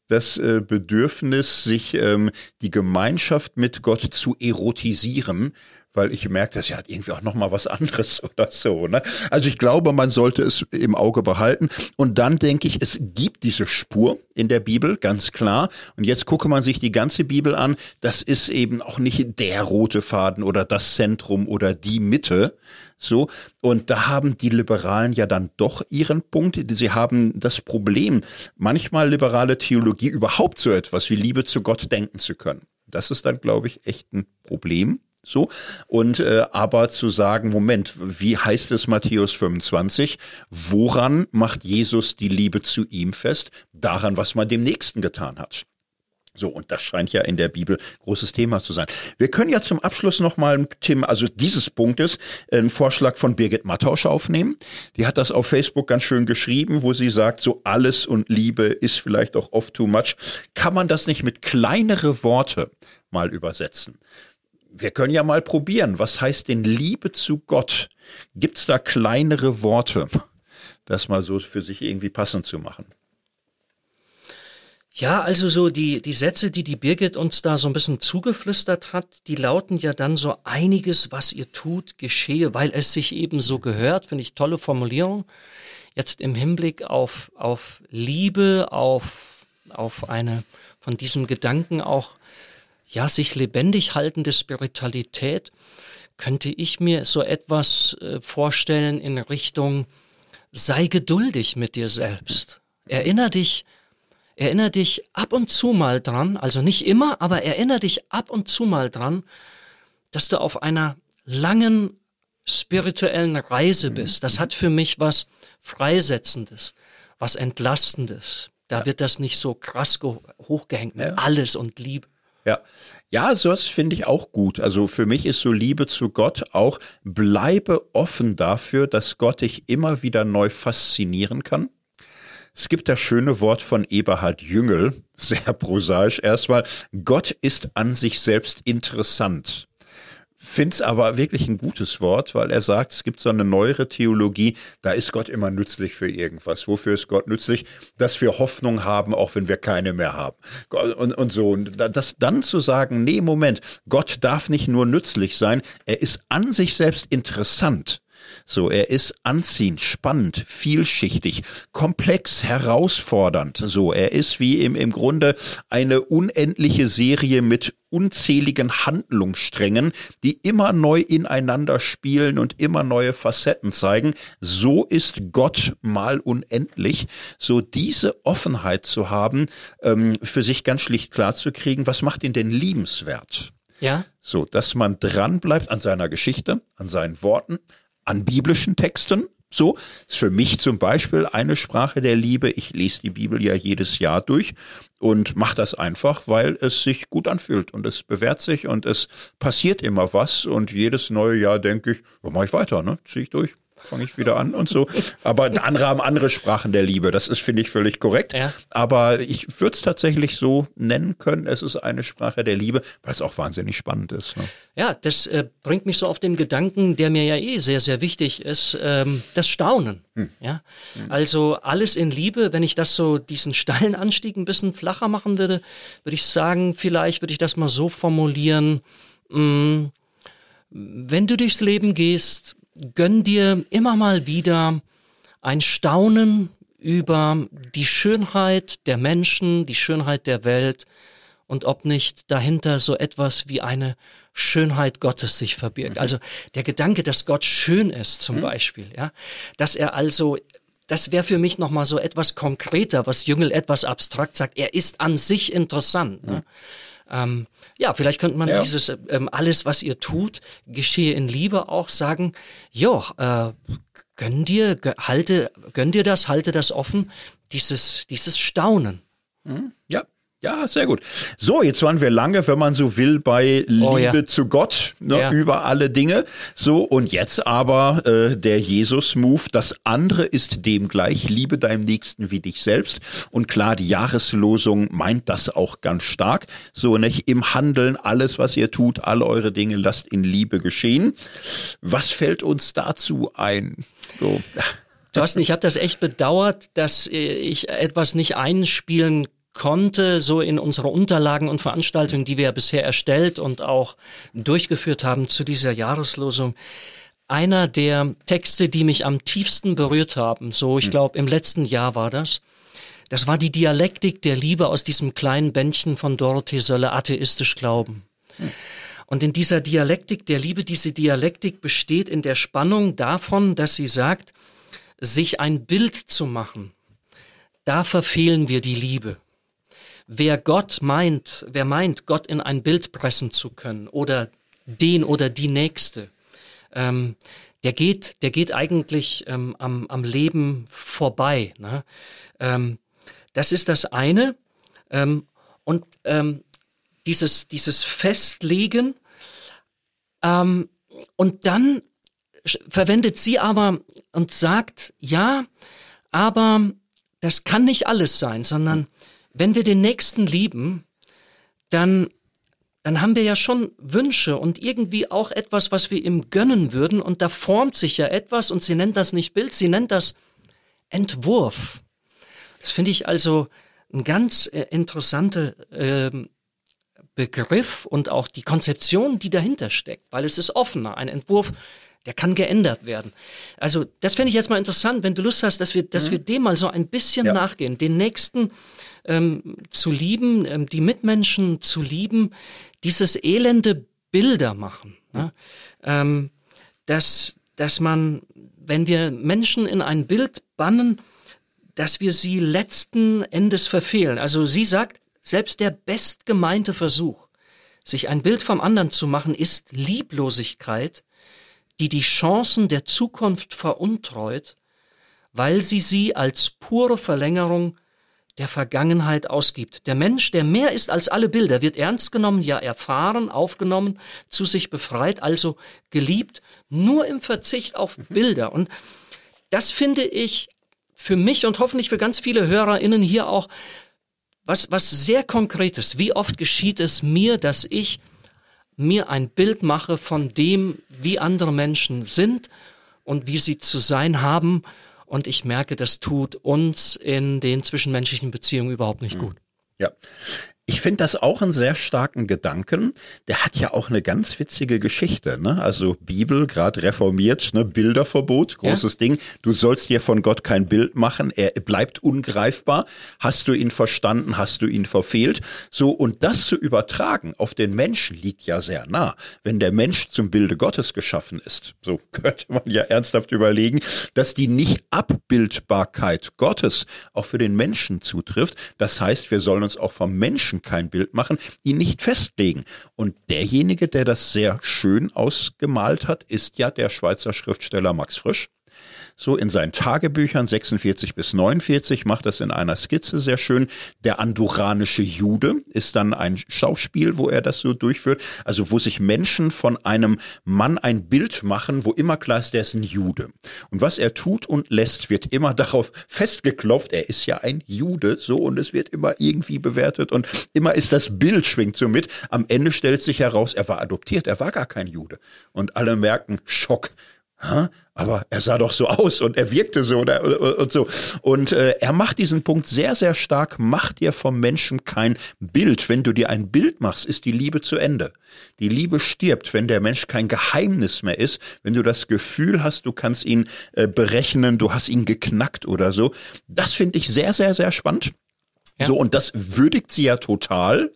das äh, Bedürfnis, sich ähm, die Gemeinschaft mit Gott zu erotisieren, weil ich merke, das ja irgendwie auch noch mal was anderes [LAUGHS] oder so. Ne? Also ich glaube, man sollte es im Auge behalten. Und dann denke ich, es gibt diese Spur in der Bibel, ganz klar. Und jetzt gucke man sich die ganze Bibel an. Das ist eben auch nicht der rote Faden oder das Zentrum oder die Mitte. So. Und da haben die Liberalen ja dann doch ihren Punkt. Sie haben das Problem, manchmal liberale Theologie überhaupt so etwas wie Liebe zu Gott denken zu können. Das ist dann, glaube ich, echt ein Problem. So. Und äh, aber zu sagen, Moment, wie heißt es Matthäus 25? Woran macht Jesus die Liebe zu ihm fest? Daran, was man dem Nächsten getan hat. So, und das scheint ja in der Bibel großes Thema zu sein. Wir können ja zum Abschluss nochmal Thema, also dieses Punktes, einen Vorschlag von Birgit Mattausch aufnehmen. Die hat das auf Facebook ganz schön geschrieben, wo sie sagt, so alles und Liebe ist vielleicht auch oft too much. Kann man das nicht mit kleinere Worte mal übersetzen? Wir können ja mal probieren. Was heißt denn Liebe zu Gott? Gibt's da kleinere Worte, das mal so für sich irgendwie passend zu machen? Ja, also so die, die Sätze, die die Birgit uns da so ein bisschen zugeflüstert hat, die lauten ja dann so einiges, was ihr tut, geschehe, weil es sich eben so gehört, finde ich tolle Formulierung. Jetzt im Hinblick auf, auf Liebe, auf, auf eine von diesem Gedanken auch, ja, sich lebendig haltende Spiritualität, könnte ich mir so etwas äh, vorstellen in Richtung, sei geduldig mit dir selbst. Erinner dich, Erinner dich ab und zu mal dran, also nicht immer, aber erinner dich ab und zu mal dran, dass du auf einer langen spirituellen Reise bist. Das hat für mich was Freisetzendes, was Entlastendes. Da wird das nicht so krass hochgehängt mit ja. alles und Liebe. Ja. Ja, sowas finde ich auch gut. Also für mich ist so Liebe zu Gott auch, bleibe offen dafür, dass Gott dich immer wieder neu faszinieren kann. Es gibt das schöne Wort von Eberhard Jüngel, sehr prosaisch erstmal, Gott ist an sich selbst interessant. Find's aber wirklich ein gutes Wort, weil er sagt, es gibt so eine neuere Theologie, da ist Gott immer nützlich für irgendwas. Wofür ist Gott nützlich? Dass wir Hoffnung haben, auch wenn wir keine mehr haben. Und, und so. Und das dann zu sagen, nee, Moment, Gott darf nicht nur nützlich sein, er ist an sich selbst interessant. So, er ist anziehend, spannend, vielschichtig, komplex, herausfordernd. So, er ist wie im, im Grunde eine unendliche Serie mit unzähligen Handlungssträngen, die immer neu ineinander spielen und immer neue Facetten zeigen. So ist Gott mal unendlich. So diese Offenheit zu haben, ähm, für sich ganz schlicht klar zu kriegen, was macht ihn denn liebenswert? Ja. So, dass man dran bleibt an seiner Geschichte, an seinen Worten, an biblischen Texten. So ist für mich zum Beispiel eine Sprache der Liebe. Ich lese die Bibel ja jedes Jahr durch und mache das einfach, weil es sich gut anfühlt und es bewährt sich und es passiert immer was und jedes neue Jahr denke ich, mache ich weiter, ne? Ziehe ich durch fange ich wieder an und so. Aber andere haben andere Sprachen der Liebe. Das ist, finde ich, völlig korrekt. Ja. Aber ich würde es tatsächlich so nennen können. Es ist eine Sprache der Liebe, weil es auch wahnsinnig spannend ist. Ne? Ja, das äh, bringt mich so auf den Gedanken, der mir ja eh sehr, sehr wichtig ist, ähm, das Staunen. Hm. Ja, hm. also alles in Liebe. Wenn ich das so, diesen steilen Anstieg ein bisschen flacher machen würde, würde ich sagen, vielleicht würde ich das mal so formulieren, mh, mm, wenn du durchs Leben gehst, gönn dir immer mal wieder ein Staunen über die Schönheit der Menschen, die Schönheit der Welt und ob nicht dahinter so etwas wie eine Schönheit Gottes sich verbirgt. Mhm. Also der Gedanke, dass Gott schön ist zum mhm. Beispiel, ja, dass er also das wäre für mich nochmal so etwas konkreter, was Jüngel etwas abstrakt sagt. Er ist an sich interessant. Ne? Ähm, ja, vielleicht könnte man ja. dieses ähm, alles, was ihr tut, geschehe in Liebe auch sagen, jo, äh, gönn dir, halte, gönn dir das, halte das offen, dieses, dieses Staunen. Mhm. Ja, ja, sehr gut. So, jetzt waren wir lange, wenn man so will, bei Liebe oh, ja. zu Gott ne, ja. über alle Dinge. So, und jetzt aber äh, der Jesus-Move. Das andere ist dem gleich. Liebe deinem Nächsten wie dich selbst. Und klar, die Jahreslosung meint das auch ganz stark. So, nicht im Handeln, alles, was ihr tut, alle eure Dinge, lasst in Liebe geschehen. Was fällt uns dazu ein? So. Thorsten, ich habe das echt bedauert, dass äh, ich etwas nicht einspielen konnte, so in unsere Unterlagen und Veranstaltungen, die wir ja bisher erstellt und auch durchgeführt haben zu dieser Jahreslosung, einer der Texte, die mich am tiefsten berührt haben, so ich hm. glaube im letzten Jahr war das, das war die Dialektik der Liebe aus diesem kleinen Bändchen von Dorothee Sölle, atheistisch glauben. Hm. Und in dieser Dialektik der Liebe, diese Dialektik besteht in der Spannung davon, dass sie sagt, sich ein Bild zu machen, da verfehlen wir die Liebe. Wer Gott meint, wer meint, Gott in ein Bild pressen zu können oder den oder die Nächste, ähm, der geht, der geht eigentlich ähm, am, am Leben vorbei. Ne? Ähm, das ist das eine. Ähm, und ähm, dieses, dieses Festlegen ähm, und dann verwendet sie aber und sagt, ja, aber das kann nicht alles sein, sondern wenn wir den Nächsten lieben, dann, dann haben wir ja schon Wünsche und irgendwie auch etwas, was wir ihm gönnen würden und da formt sich ja etwas und sie nennt das nicht Bild, sie nennt das Entwurf. Das finde ich also ein ganz äh, interessanter äh, Begriff und auch die Konzeption, die dahinter steckt, weil es ist offener. Ein Entwurf, der kann geändert werden. Also das fände ich jetzt mal interessant, wenn du Lust hast, dass wir, dass mhm. wir dem mal so ein bisschen ja. nachgehen, den Nächsten ähm, zu lieben, ähm, die Mitmenschen zu lieben, dieses elende Bilder machen. Ne? Ähm, dass, dass man, wenn wir Menschen in ein Bild bannen, dass wir sie letzten Endes verfehlen. Also sie sagt, selbst der bestgemeinte Versuch, sich ein Bild vom anderen zu machen, ist Lieblosigkeit, die die Chancen der Zukunft veruntreut, weil sie sie als pure Verlängerung der Vergangenheit ausgibt. Der Mensch, der mehr ist als alle Bilder, wird ernst genommen, ja erfahren, aufgenommen, zu sich befreit, also geliebt, nur im Verzicht auf Bilder. Und das finde ich für mich und hoffentlich für ganz viele HörerInnen hier auch was, was sehr Konkretes. Wie oft geschieht es mir, dass ich mir ein Bild mache von dem, wie andere Menschen sind und wie sie zu sein haben. Und ich merke, das tut uns in den zwischenmenschlichen Beziehungen überhaupt nicht mhm. gut. Ja, ich finde das auch einen sehr starken Gedanken. Der hat ja auch eine ganz witzige Geschichte. Ne? Also Bibel, gerade reformiert, ne? Bilderverbot, großes ja. Ding. Du sollst dir von Gott kein Bild machen. Er bleibt ungreifbar. Hast du ihn verstanden? Hast du ihn verfehlt? So und das zu übertragen auf den Menschen liegt ja sehr nah. Wenn der Mensch zum Bilde Gottes geschaffen ist, so [LAUGHS] könnte man ja ernsthaft überlegen, dass die Nicht-Abbildbarkeit Gottes auch für den Menschen zutrifft. Das heißt, wir sollen uns auch vom Menschen Menschen kein Bild machen, ihn nicht festlegen. Und derjenige, der das sehr schön ausgemalt hat, ist ja der Schweizer Schriftsteller Max Frisch so in seinen Tagebüchern 46 bis 49 macht das in einer Skizze sehr schön. Der anduranische Jude ist dann ein Schauspiel, wo er das so durchführt. Also wo sich Menschen von einem Mann ein Bild machen, wo immer klar ist, der ist ein Jude. Und was er tut und lässt, wird immer [LAUGHS] darauf festgeklopft, er ist ja ein Jude, so und es wird immer irgendwie bewertet und immer ist das Bild schwingt so mit. Am Ende stellt sich heraus, er war adoptiert, er war gar kein Jude. Und alle merken, Schock, aber er sah doch so aus und er wirkte so und, und so. Und äh, er macht diesen Punkt sehr, sehr stark. Mach dir vom Menschen kein Bild. Wenn du dir ein Bild machst, ist die Liebe zu Ende. Die Liebe stirbt, wenn der Mensch kein Geheimnis mehr ist, wenn du das Gefühl hast, du kannst ihn äh, berechnen, du hast ihn geknackt oder so. Das finde ich sehr, sehr, sehr spannend. Ja. So, und das würdigt sie ja total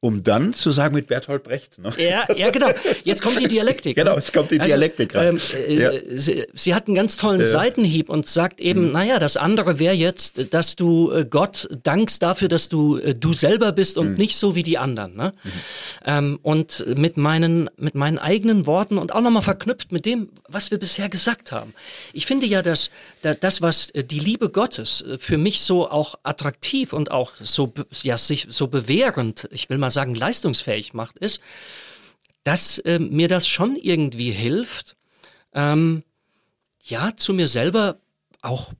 um dann zu sagen mit Bertolt Brecht. Ne? Ja, ja, genau. Jetzt kommt die [LAUGHS] Dialektik. genau, es kommt die also, Dialektik rein. Ähm, äh, ja. sie, sie, hat einen ganz tollen äh. Seitenhieb und sagt eben, mhm. naja, das andere wäre jetzt, dass du äh, Gott dankst dafür, dass du äh, du selber bist und mhm. nicht so wie die anderen. Ne? Mhm. Ähm, und mit meinen, mit meinen eigenen Worten und auch nochmal verknüpft mit dem, was wir bisher gesagt haben. Ich finde ja, dass, dass das, was äh, die Liebe Gottes für mich so auch attraktiv und auch so, ja, sich so bewährend, ich will mal mal sagen, leistungsfähig macht, ist, dass äh, mir das schon irgendwie hilft, ähm, ja, zu mir selber auch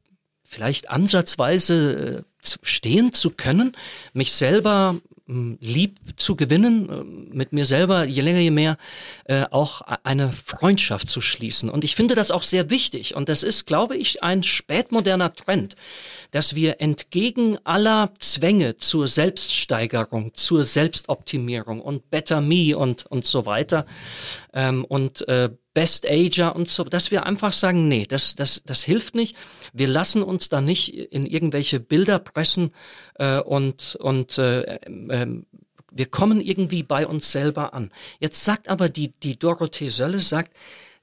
vielleicht ansatzweise äh, stehen zu können, mich selber lieb zu gewinnen, äh, mit mir selber je länger je mehr äh, auch eine Freundschaft zu schließen. Und ich finde das auch sehr wichtig. Und das ist, glaube ich, ein spätmoderner Trend, dass wir entgegen aller Zwänge zur Selbststeigerung, zur Selbstoptimierung und Better Me und, und so weiter ähm, und äh, Best Ager und so, dass wir einfach sagen, nee, das, das, das hilft nicht. Wir lassen uns da nicht in irgendwelche Bilder pressen äh, und, und äh, äh, wir kommen irgendwie bei uns selber an. Jetzt sagt aber die, die Dorothee Sölle, sagt,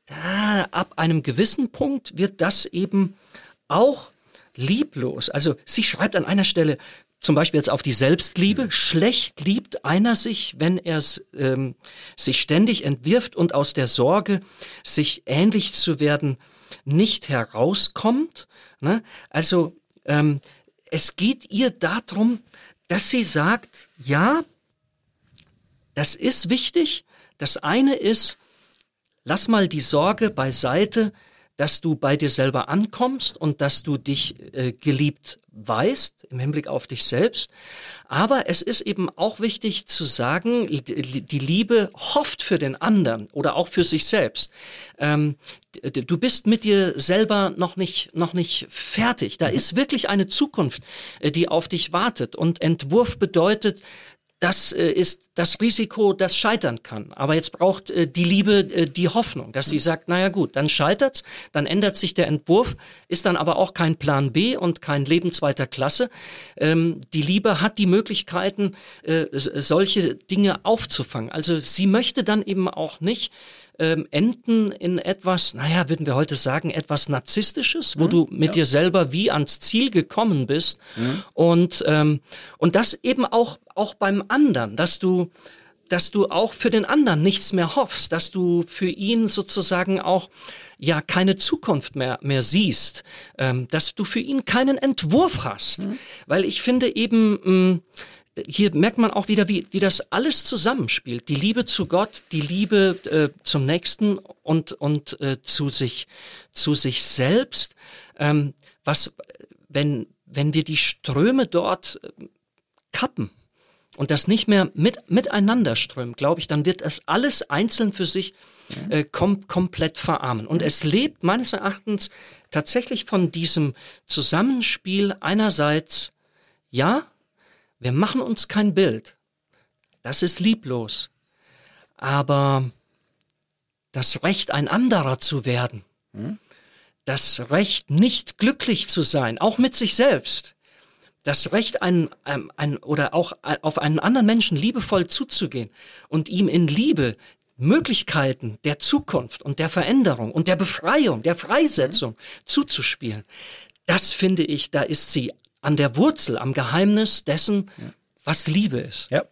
da, ab einem gewissen Punkt wird das eben auch lieblos. Also sie schreibt an einer Stelle, zum Beispiel jetzt auf die Selbstliebe. Mhm. Schlecht liebt einer sich, wenn er ähm, sich ständig entwirft und aus der Sorge, sich ähnlich zu werden, nicht herauskommt. Ne? Also ähm, es geht ihr darum, dass sie sagt, ja, das ist wichtig. Das eine ist, lass mal die Sorge beiseite, dass du bei dir selber ankommst und dass du dich äh, geliebt weißt im Hinblick auf dich selbst. Aber es ist eben auch wichtig zu sagen, die Liebe hofft für den anderen oder auch für sich selbst. Ähm, du bist mit dir selber noch nicht, noch nicht fertig. Da ist wirklich eine Zukunft, äh, die auf dich wartet. Und Entwurf bedeutet, das äh, ist das Risiko, das scheitern kann. Aber jetzt braucht äh, die Liebe äh, die Hoffnung, dass sie sagt, naja gut, dann scheitert's, dann ändert sich der Entwurf, ist dann aber auch kein Plan B und kein Leben zweiter Klasse. Ähm, die Liebe hat die Möglichkeiten, solche Dinge aufzufangen. Also sie möchte dann eben auch nicht ähm, enden in etwas, naja, würden wir heute sagen, etwas Narzisstisches, wo mhm, du mit ja. dir selber wie ans Ziel gekommen bist mhm. und, ähm, und das eben auch, auch beim anderen, dass du, dass du auch für den anderen nichts mehr hoffst, dass du für ihn sozusagen auch ja keine Zukunft mehr mehr siehst, ähm, dass du für ihn keinen Entwurf hast, mhm. weil ich finde eben mh, mm, hier merkt man auch wieder, wie, wie das alles zusammenspielt. Die Liebe zu Gott, die Liebe äh, zum Nächsten und, und äh, zu, sich, zu sich selbst. Ähm, was, wenn, wenn wir die Ströme dort äh, kappen und das nicht mehr mit, miteinander strömt, glaube ich, dann wird das alles einzeln für sich äh, kom komplett verarmen. Und es lebt meines Erachtens tatsächlich von diesem Zusammenspiel einerseits, ja, wir machen uns kein Bild. Das ist lieblos. Aber das Recht, ein anderer zu werden, das Recht, nicht glücklich zu sein, auch mit sich selbst, das Recht, ein, ein, ein, oder auch auf einen anderen Menschen liebevoll zuzugehen und ihm in Liebe Möglichkeiten der Zukunft und der Veränderung und der Befreiung, der Freisetzung mhm. zuzuspielen. Das finde ich, da ist sie an der Wurzel, am Geheimnis dessen, was Liebe ist. Ja.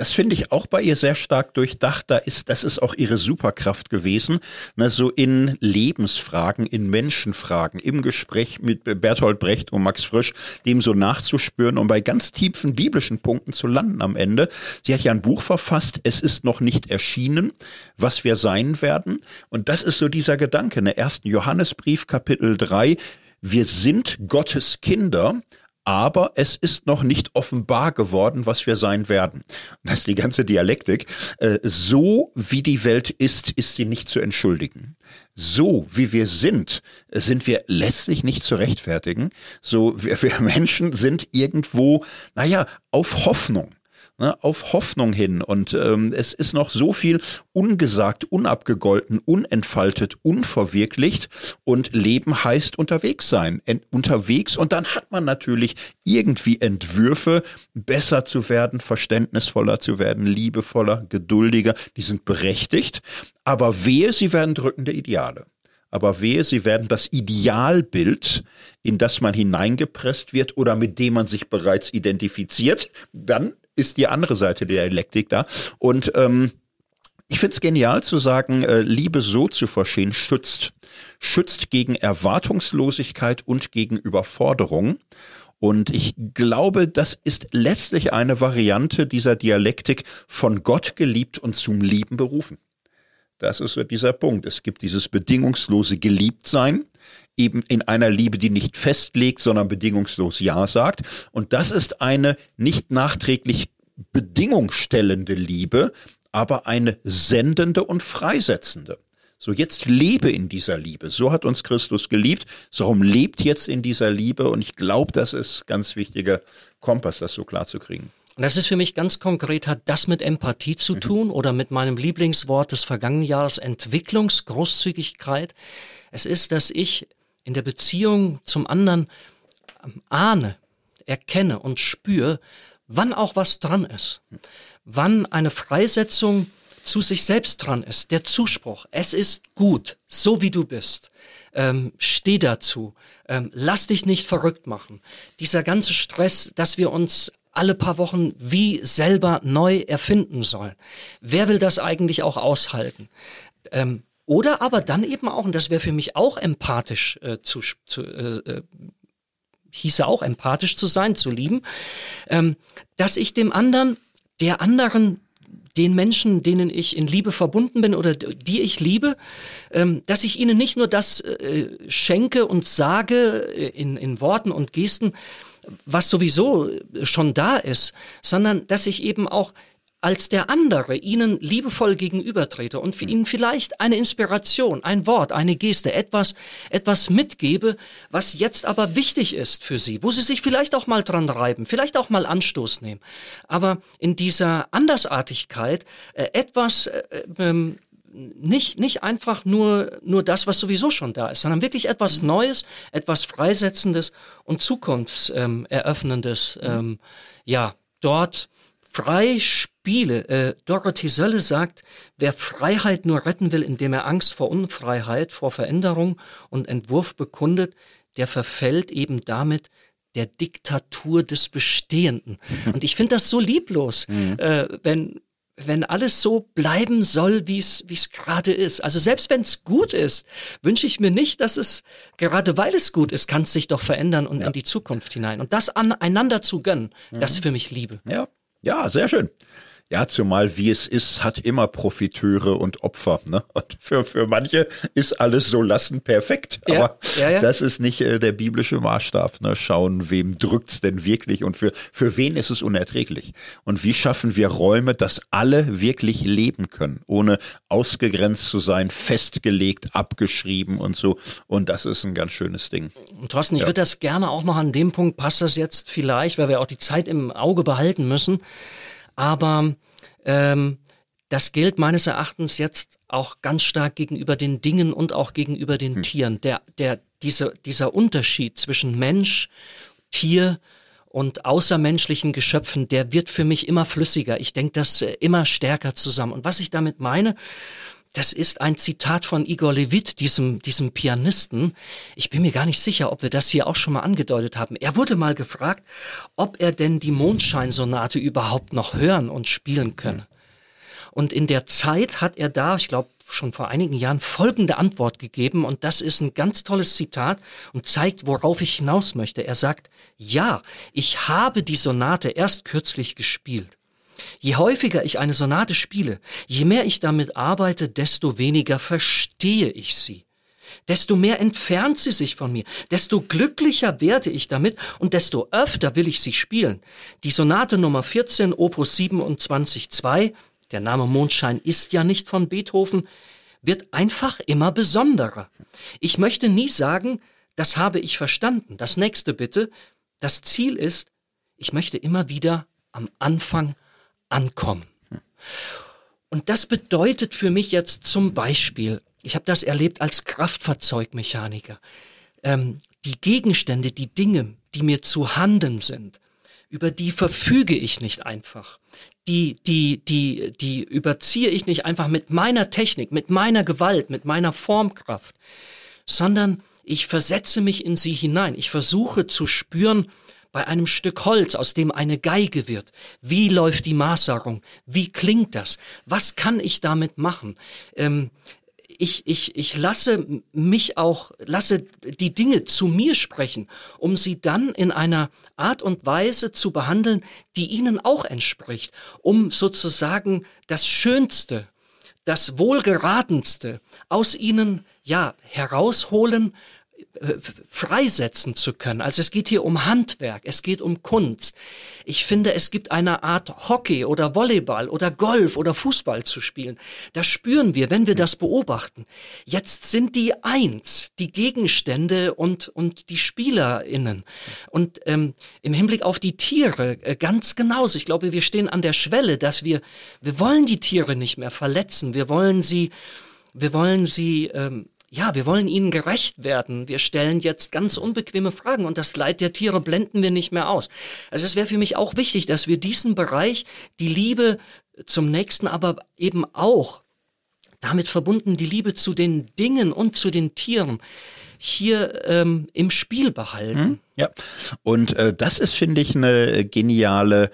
Das finde ich auch bei ihr sehr stark durchdacht. Da ist, das ist auch ihre Superkraft gewesen. Ne, so in Lebensfragen, in Menschenfragen, im Gespräch mit Bertolt Brecht und Max Frisch, dem so nachzuspüren und bei ganz tiefen biblischen Punkten zu landen am Ende. Sie hat ja ein Buch verfasst, es ist noch nicht erschienen, was wir sein werden. Und das ist so dieser Gedanke, in der ersten Johannesbrief, Kapitel 3. Wir sind Gottes Kinder, aber es ist noch nicht offenbar geworden, was wir sein werden. Das ist die ganze Dialektik. Äh, so wie die Welt ist, ist sie nicht zu entschuldigen. So wie wir sind, sind wir letztlich nicht zu rechtfertigen. So wir, wir Menschen sind irgendwo, naja, auf Hoffnung ne, auf Hoffnung hin. Und ähm, es ist noch so viel ungesagt, unabgegolten, unentfaltet, unverwirklicht. Und Leben heißt unterwegs sein. Ent unterwegs. Und dann hat man natürlich irgendwie Entwürfe, besser zu werden, verständnisvoller zu werden, liebevoller, geduldiger. Die sind berechtigt. Aber wehe, sie werden drückende Ideale. Aber wehe, sie werden das Idealbild, in das man hineingepresst wird oder mit dem man sich bereits identifiziert, dann ist die andere Seite der Dialektik da. Und ähm, ich finde es genial zu sagen, äh, Liebe so zu verstehen, schützt. Schützt gegen Erwartungslosigkeit und gegen Überforderung. Und ich glaube, das ist letztlich eine Variante dieser Dialektik von Gott geliebt und zum Lieben berufen. Das ist so dieser Punkt. Es gibt dieses bedingungslose Geliebtsein, eben in einer Liebe, die nicht festlegt, sondern bedingungslos Ja sagt. Und das ist eine nicht nachträglich bedingungsstellende Liebe, aber eine sendende und freisetzende. So jetzt lebe in dieser Liebe. So hat uns Christus geliebt. So rum lebt jetzt in dieser Liebe. Und ich glaube, das ist ganz wichtiger Kompass, das so klar zu kriegen. Das ist für mich ganz konkret, hat das mit Empathie zu mhm. tun oder mit meinem Lieblingswort des vergangenen Jahres Entwicklungsgroßzügigkeit. Es ist, dass ich in der Beziehung zum anderen ähm, ahne, erkenne und spüre, wann auch was dran ist, wann eine Freisetzung zu sich selbst dran ist, der Zuspruch, es ist gut, so wie du bist, ähm, steh dazu, ähm, lass dich nicht verrückt machen. Dieser ganze Stress, dass wir uns alle paar Wochen wie selber neu erfinden sollen. Wer will das eigentlich auch aushalten? Ähm, oder aber dann eben auch, und das wäre für mich auch empathisch äh, zu, zu, äh, äh hieße auch empathisch zu sein, zu lieben, ähm, dass ich dem anderen, der anderen den Menschen, denen ich in Liebe verbunden bin oder die ich liebe, ähm, dass ich ihnen nicht nur das äh, schenke und sage äh, in, in Worten und Gesten, was sowieso schon da ist, sondern dass ich eben auch als der andere ihnen liebevoll gegenübertrete und für ihnen vielleicht eine Inspiration, ein Wort, eine Geste, etwas, etwas mitgebe, was jetzt aber wichtig ist für sie, wo sie sich vielleicht auch mal dran reiben, vielleicht auch mal Anstoß nehmen. Aber in dieser Andersartigkeit äh, etwas, äh, ähm, nicht, nicht einfach nur, nur das, was sowieso schon da ist, sondern wirklich etwas Neues, etwas Freisetzendes und Zukunftseröffnendes, ähm, ja, dort frei spiele. Äh, Dorothy Sölle sagt, wer Freiheit nur retten will, indem er Angst vor Unfreiheit, vor Veränderung und Entwurf bekundet, der verfällt eben damit der Diktatur des Bestehenden. [LAUGHS] Und ich finde das so lieblos, mhm. äh, wenn wenn alles so bleiben soll, wie es wie es gerade ist. Also selbst wenn es gut ist, wünsche ich mir nicht, dass es gerade weil es gut ist, kann es sich doch verändern und ja. in die Zukunft hinein. Und das aneinander zu gönnen, mhm. das ist für mich Liebe. Ja, ja, sehr schön. Ja, zumal wie es ist, hat immer Profiteure und Opfer. Ne? [LAUGHS] Und für, für manche ist alles so lassen perfekt. Ja, Aber ja, ja. das ist nicht äh, der biblische Maßstab. Ne? Schauen, wem drückt's denn wirklich und für, für wen ist es unerträglich? Und wie schaffen wir Räume, dass alle wirklich leben können, ohne ausgegrenzt zu sein, festgelegt, abgeschrieben und so. Und das ist ein ganz schönes Ding. Und Thorsten, ich würde das gerne auch noch an dem Punkt, passt das jetzt vielleicht, weil wir auch die Zeit im Auge behalten müssen. Aber ähm, das gilt meines Erachtens jetzt auch ganz stark gegenüber den Dingen und auch gegenüber den hm. Tieren. Der, der, diese, dieser Unterschied zwischen Mensch, Tier und außermenschlichen Geschöpfen, der wird für mich immer flüssiger. Ich denke das äh, immer stärker zusammen. Und was ich damit meine, das ist ein Zitat von Igor Levit, diesem, diesem Pianisten. Ich bin mir gar nicht sicher, ob wir das hier auch schon mal angedeutet haben. Er wurde mal gefragt, ob er denn die Mondscheinsonate überhaupt noch hören und spielen könne. Und in der Zeit hat er da, ich glaube, schon vor einigen Jahren folgende Antwort gegeben und das ist ein ganz tolles Zitat und zeigt, worauf ich hinaus möchte. Er sagt, ja, ich habe die Sonate erst kürzlich gespielt. Je häufiger ich eine Sonate spiele, je mehr ich damit arbeite, desto weniger verstehe ich sie. Desto mehr entfernt sie sich von mir, desto glücklicher werde ich damit und desto öfter will ich sie spielen. Die Sonate Nummer 14, Opus 27.2, der Name Mondschein ist ja nicht von Beethoven, wird einfach immer besonderer. Ich möchte nie sagen, das habe ich verstanden. Das nächste bitte. Das Ziel ist, ich möchte immer wieder am Anfang ankommen. Und das bedeutet für mich jetzt zum Beispiel, ich habe das erlebt als Kraftfahrzeugmechaniker, ähm, die Gegenstände, die Dinge, die mir zu handen sind, über die verfüge ich nicht einfach. Die, die, die, die überziehe ich nicht einfach mit meiner Technik, mit meiner Gewalt, mit meiner Formkraft, sondern ich versetze mich in sie hinein. Ich versuche zu spüren, bei einem Stück Holz, aus dem eine Geige wird. Wie läuft die Maßsagung? Wie klingt das? Was kann ich damit machen? Ähm, ich, ich, ich lasse mich auch, lasse die Dinge zu mir sprechen, um sie dann in einer Art und Weise zu behandeln, die ihnen auch entspricht, um sozusagen das Schönste, das Wohlgeratenste aus ihnen, ja, herausholen, freisetzen zu können. Also es geht hier um Handwerk, es geht um Kunst. Ich finde, es gibt eine Art Hockey oder Volleyball oder Golf oder Fußball zu spielen. Das spüren wir, wenn wir das beobachten. Jetzt sind die eins, die Gegenstände und, und die SpielerInnen. Und ähm, im Hinblick auf die Tiere äh, ganz genauso. Ich glaube, wir stehen an der Schwelle, dass wir, wir wollen die Tiere nicht mehr verletzen. Wir wollen sie, wir wollen sie ähm, ja, wir wollen ihnen gerecht werden. Wir stellen jetzt ganz unbequeme Fragen und das Leid der Tiere blenden wir nicht mehr aus. Also es wäre für mich auch wichtig, dass wir diesen Bereich, die Liebe zum Nächsten, aber eben auch damit verbunden die Liebe zu den Dingen und zu den Tieren hier ähm, im Spiel behalten. Hm, ja, und äh, das ist, finde ich, eine geniale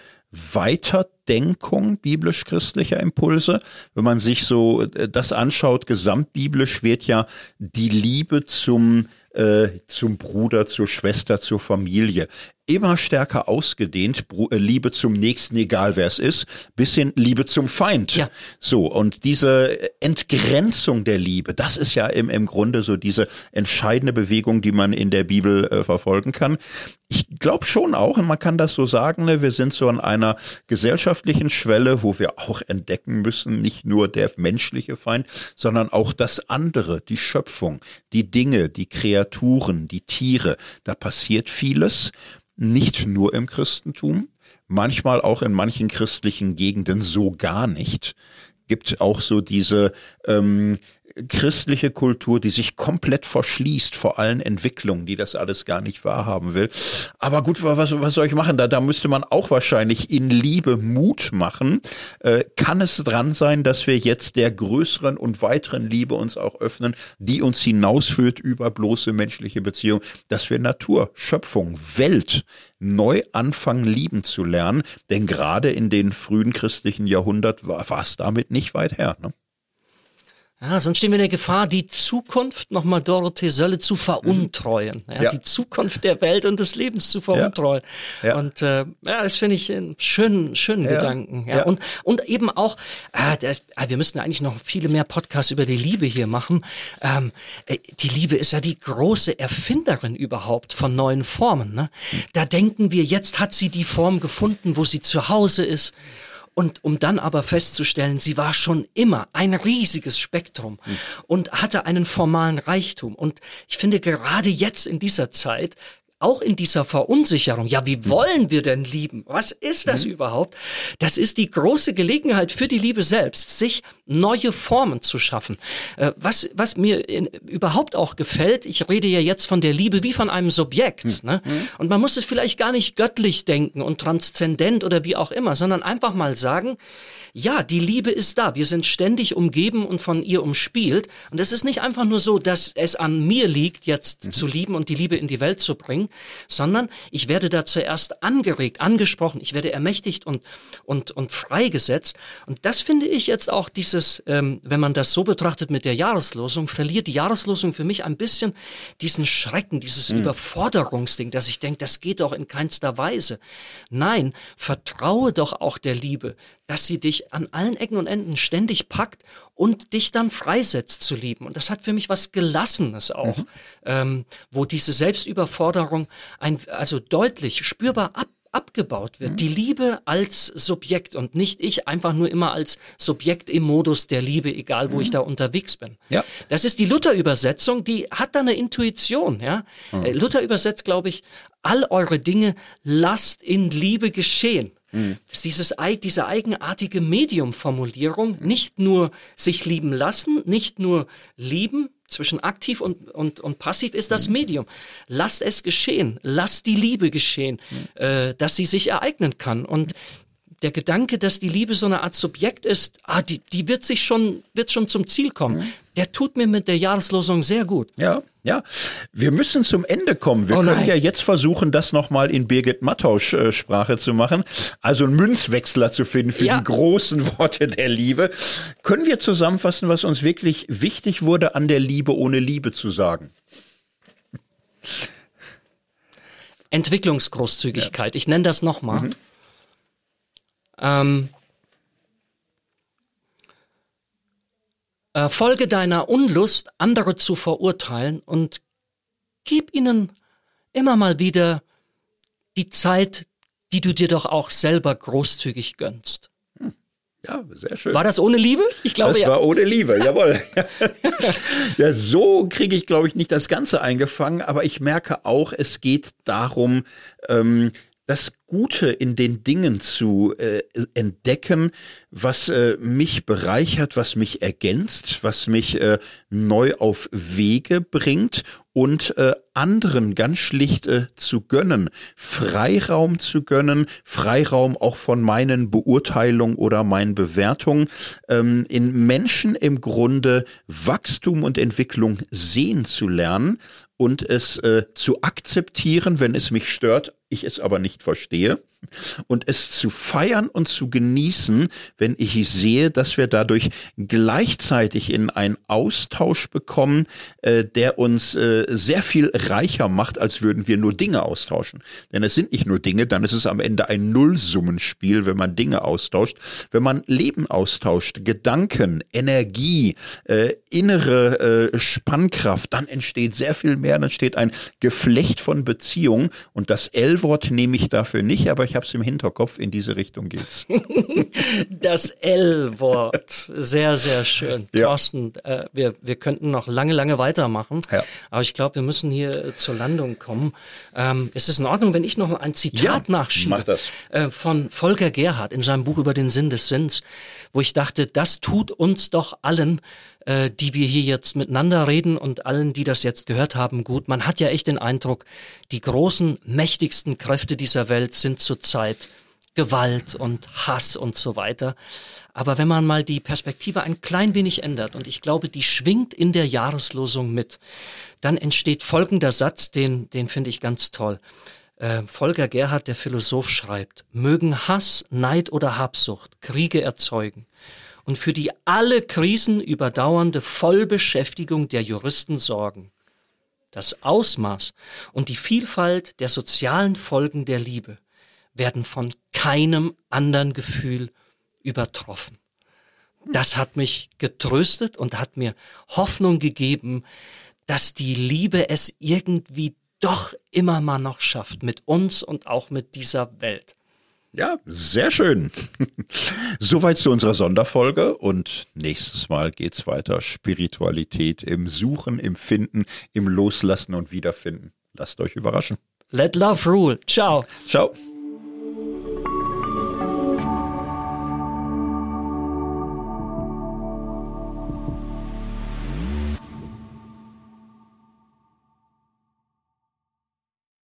Weiterdenkung biblisch-christlicher Impulse. Wenn man sich so äh, das anschaut, gesamtbiblisch wird ja die Liebe zum äh, zum Bruder, zur Schwester, zur Familie immer stärker ausgedehnt, äh, Liebe zum Nächsten, egal wer es ist, bis hin Liebe zum Feind. Ja. So, und diese Entgrenzung der Liebe, das ist ja im, im Grunde so diese entscheidende Bewegung, die man in der Bibel äh, verfolgen kann. Ich glaube schon auch, und man kann das so sagen, ne, wir sind so an einer gesellschaftlichen Schwelle, wo wir auch entdecken müssen, nicht nur der menschliche Feind, sondern auch das andere, die Schöpfung, die Dinge, die Kreaturen, die Tiere. Da passiert vieles nicht nur im Christentum, manchmal auch in manchen christlichen Gegenden so gar nicht. Gibt auch so diese ähm, christliche Kultur, die sich komplett verschließt vor allen Entwicklungen, die das alles gar nicht wahrhaben will. Aber gut, was, was soll ich machen? Da, da müsste man auch wahrscheinlich in Liebe Mut machen. Äh, kann es dran sein, dass wir jetzt der größeren und weiteren Liebe uns auch öffnen, die uns hinausführt über bloße menschliche Beziehungen, dass wir Natur, Schöpfung, Welt neu anfangen lieben zu lernen? Denn gerade in den frühen christlichen Jahrhundert war, war es damit nicht weit her. Ne? Ja, sonst stehen wir in der Gefahr, die Zukunft, nochmal Dorothee Sölle, zu veruntreuen. Ja, ja. Die Zukunft der Welt und des Lebens zu veruntreuen. Ja. ja. Und äh, ja, das finde ich einen schönen, schönen. Gedanken. Ja. Und, und eben auch, äh, das, äh, wir müssten eigentlich noch viele mehr Podcasts über die Liebe hier machen. Ähm, äh, die Liebe ist ja die große Erfinderin überhaupt von neuen Formen. Ne? Da denken wir, jetzt hat sie die Form gefunden, wo sie zu Hause ist und um dann aber festzustellen, sie war schon immer ein riesiges Spektrum mhm. und hatte einen formalen Reichtum. Und ich finde gerade jetzt in dieser Zeit auch in dieser Verunsicherung, ja, wie wollen wir denn lieben? Was ist das mhm. überhaupt? Das ist die große Gelegenheit für die Liebe selbst, sich neue Formen zu schaffen. Äh, was, was mir in, überhaupt auch gefällt, ich rede ja jetzt von der Liebe wie von einem Subjekt. Mhm. Ne? Mhm. Und man muss es vielleicht gar nicht göttlich denken und transzendent oder wie auch immer, sondern einfach mal sagen, ja, die Liebe ist da. Wir sind ständig umgeben und von ihr umspielt. Und es ist nicht einfach nur so, dass es an mir liegt, jetzt mhm. zu lieben und die Liebe in die Welt zu bringen, sondern ich werde da zuerst angeregt, angesprochen, ich werde ermächtigt und, und, und freigesetzt. Und das finde ich jetzt auch dieses, ähm, wenn man das so betrachtet mit der Jahreslosung, verliert die Jahreslosung für mich ein bisschen diesen Schrecken, dieses mhm. Überforderungsding, dass ich denke, das geht doch in keinster Weise. Nein, vertraue doch auch der Liebe, dass sie dich an allen Ecken und Enden ständig packt und dich dann freisetzt zu lieben. Und das hat für mich was Gelassenes auch, mhm. ähm, wo diese Selbstüberforderung ein, also deutlich spürbar ab abgebaut wird. Mhm. Die Liebe als Subjekt und nicht ich einfach nur immer als Subjekt im Modus der Liebe, egal wo mhm. ich da unterwegs bin. Ja. Das ist die Luther-Übersetzung, die hat da eine Intuition. Ja? Mhm. Äh, Luther übersetzt, glaube ich, all eure Dinge lasst in Liebe geschehen. Mhm. Das ist dieses, diese eigenartige Medium-Formulierung, nicht nur sich lieben lassen, nicht nur lieben, zwischen aktiv und, und, und passiv ist das mhm. Medium. Lasst es geschehen, lasst die Liebe geschehen, mhm. äh, dass sie sich ereignen kann. Und der Gedanke, dass die Liebe so eine Art Subjekt ist, ah, die, die wird sich schon, wird schon zum Ziel kommen. Mhm. Der tut mir mit der Jahreslosung sehr gut. Ja, ja. Wir müssen zum Ende kommen. Wir oh können ja jetzt versuchen, das nochmal in Birgit Mattausch äh, Sprache zu machen. Also einen Münzwechsler zu finden für ja. die großen Worte der Liebe. Können wir zusammenfassen, was uns wirklich wichtig wurde, an der Liebe ohne Liebe zu sagen? Entwicklungsgroßzügigkeit. Ja. Ich nenne das nochmal. Mhm. Ähm, äh, folge deiner Unlust, andere zu verurteilen und gib ihnen immer mal wieder die Zeit, die du dir doch auch selber großzügig gönnst. Ja, sehr schön. War das ohne Liebe? Ich glaube das ja. Das war ohne Liebe, [LAUGHS] jawohl. [LAUGHS] ja, so kriege ich, glaube ich, nicht das Ganze eingefangen, aber ich merke auch, es geht darum, ähm, das Gute in den Dingen zu äh, entdecken, was äh, mich bereichert, was mich ergänzt, was mich äh, neu auf Wege bringt und äh, anderen ganz schlicht äh, zu gönnen, Freiraum zu gönnen, Freiraum auch von meinen Beurteilungen oder meinen Bewertungen, ähm, in Menschen im Grunde Wachstum und Entwicklung sehen zu lernen und es äh, zu akzeptieren, wenn es mich stört, ich es aber nicht verstehe und es zu feiern und zu genießen, wenn ich sehe, dass wir dadurch gleichzeitig in einen Austausch bekommen, äh, der uns äh, sehr viel reicher macht, als würden wir nur Dinge austauschen. Denn es sind nicht nur Dinge, dann ist es am Ende ein Nullsummenspiel, wenn man Dinge austauscht. Wenn man Leben austauscht, Gedanken, Energie, äh, innere äh, Spannkraft, dann entsteht sehr viel mehr, dann entsteht ein Geflecht von Beziehungen und das L-Wort nehme ich dafür nicht, aber ich habe es im Hinterkopf, in diese Richtung geht's. [LAUGHS] das L-Wort, sehr, sehr schön. Ja. Thorsten, äh, wir, wir könnten noch lange, lange weitermachen, ja. aber ich glaube, wir müssen hier zur Landung kommen. Ähm, ist es in Ordnung, wenn ich noch ein Zitat ja, nachschiebe? Mach das. Äh, von Volker Gerhard in seinem Buch über den Sinn des Sinns, wo ich dachte, das tut uns doch allen äh, die wir hier jetzt miteinander reden und allen, die das jetzt gehört haben, gut. Man hat ja echt den Eindruck, die großen, mächtigsten Kräfte dieser Welt sind zurzeit Gewalt und Hass und so weiter. Aber wenn man mal die Perspektive ein klein wenig ändert, und ich glaube, die schwingt in der Jahreslosung mit, dann entsteht folgender Satz, den, den finde ich ganz toll. Äh, Volker Gerhard, der Philosoph, schreibt, mögen Hass, Neid oder Habsucht Kriege erzeugen und für die alle Krisen überdauernde Vollbeschäftigung der Juristen sorgen. Das Ausmaß und die Vielfalt der sozialen Folgen der Liebe werden von keinem anderen Gefühl übertroffen. Das hat mich getröstet und hat mir Hoffnung gegeben, dass die Liebe es irgendwie doch immer mal noch schafft mit uns und auch mit dieser Welt. Ja, sehr schön. [LAUGHS] Soweit zu unserer Sonderfolge und nächstes Mal geht's weiter. Spiritualität im Suchen, im Finden, im Loslassen und Wiederfinden. Lasst euch überraschen. Let love rule. Ciao. Ciao.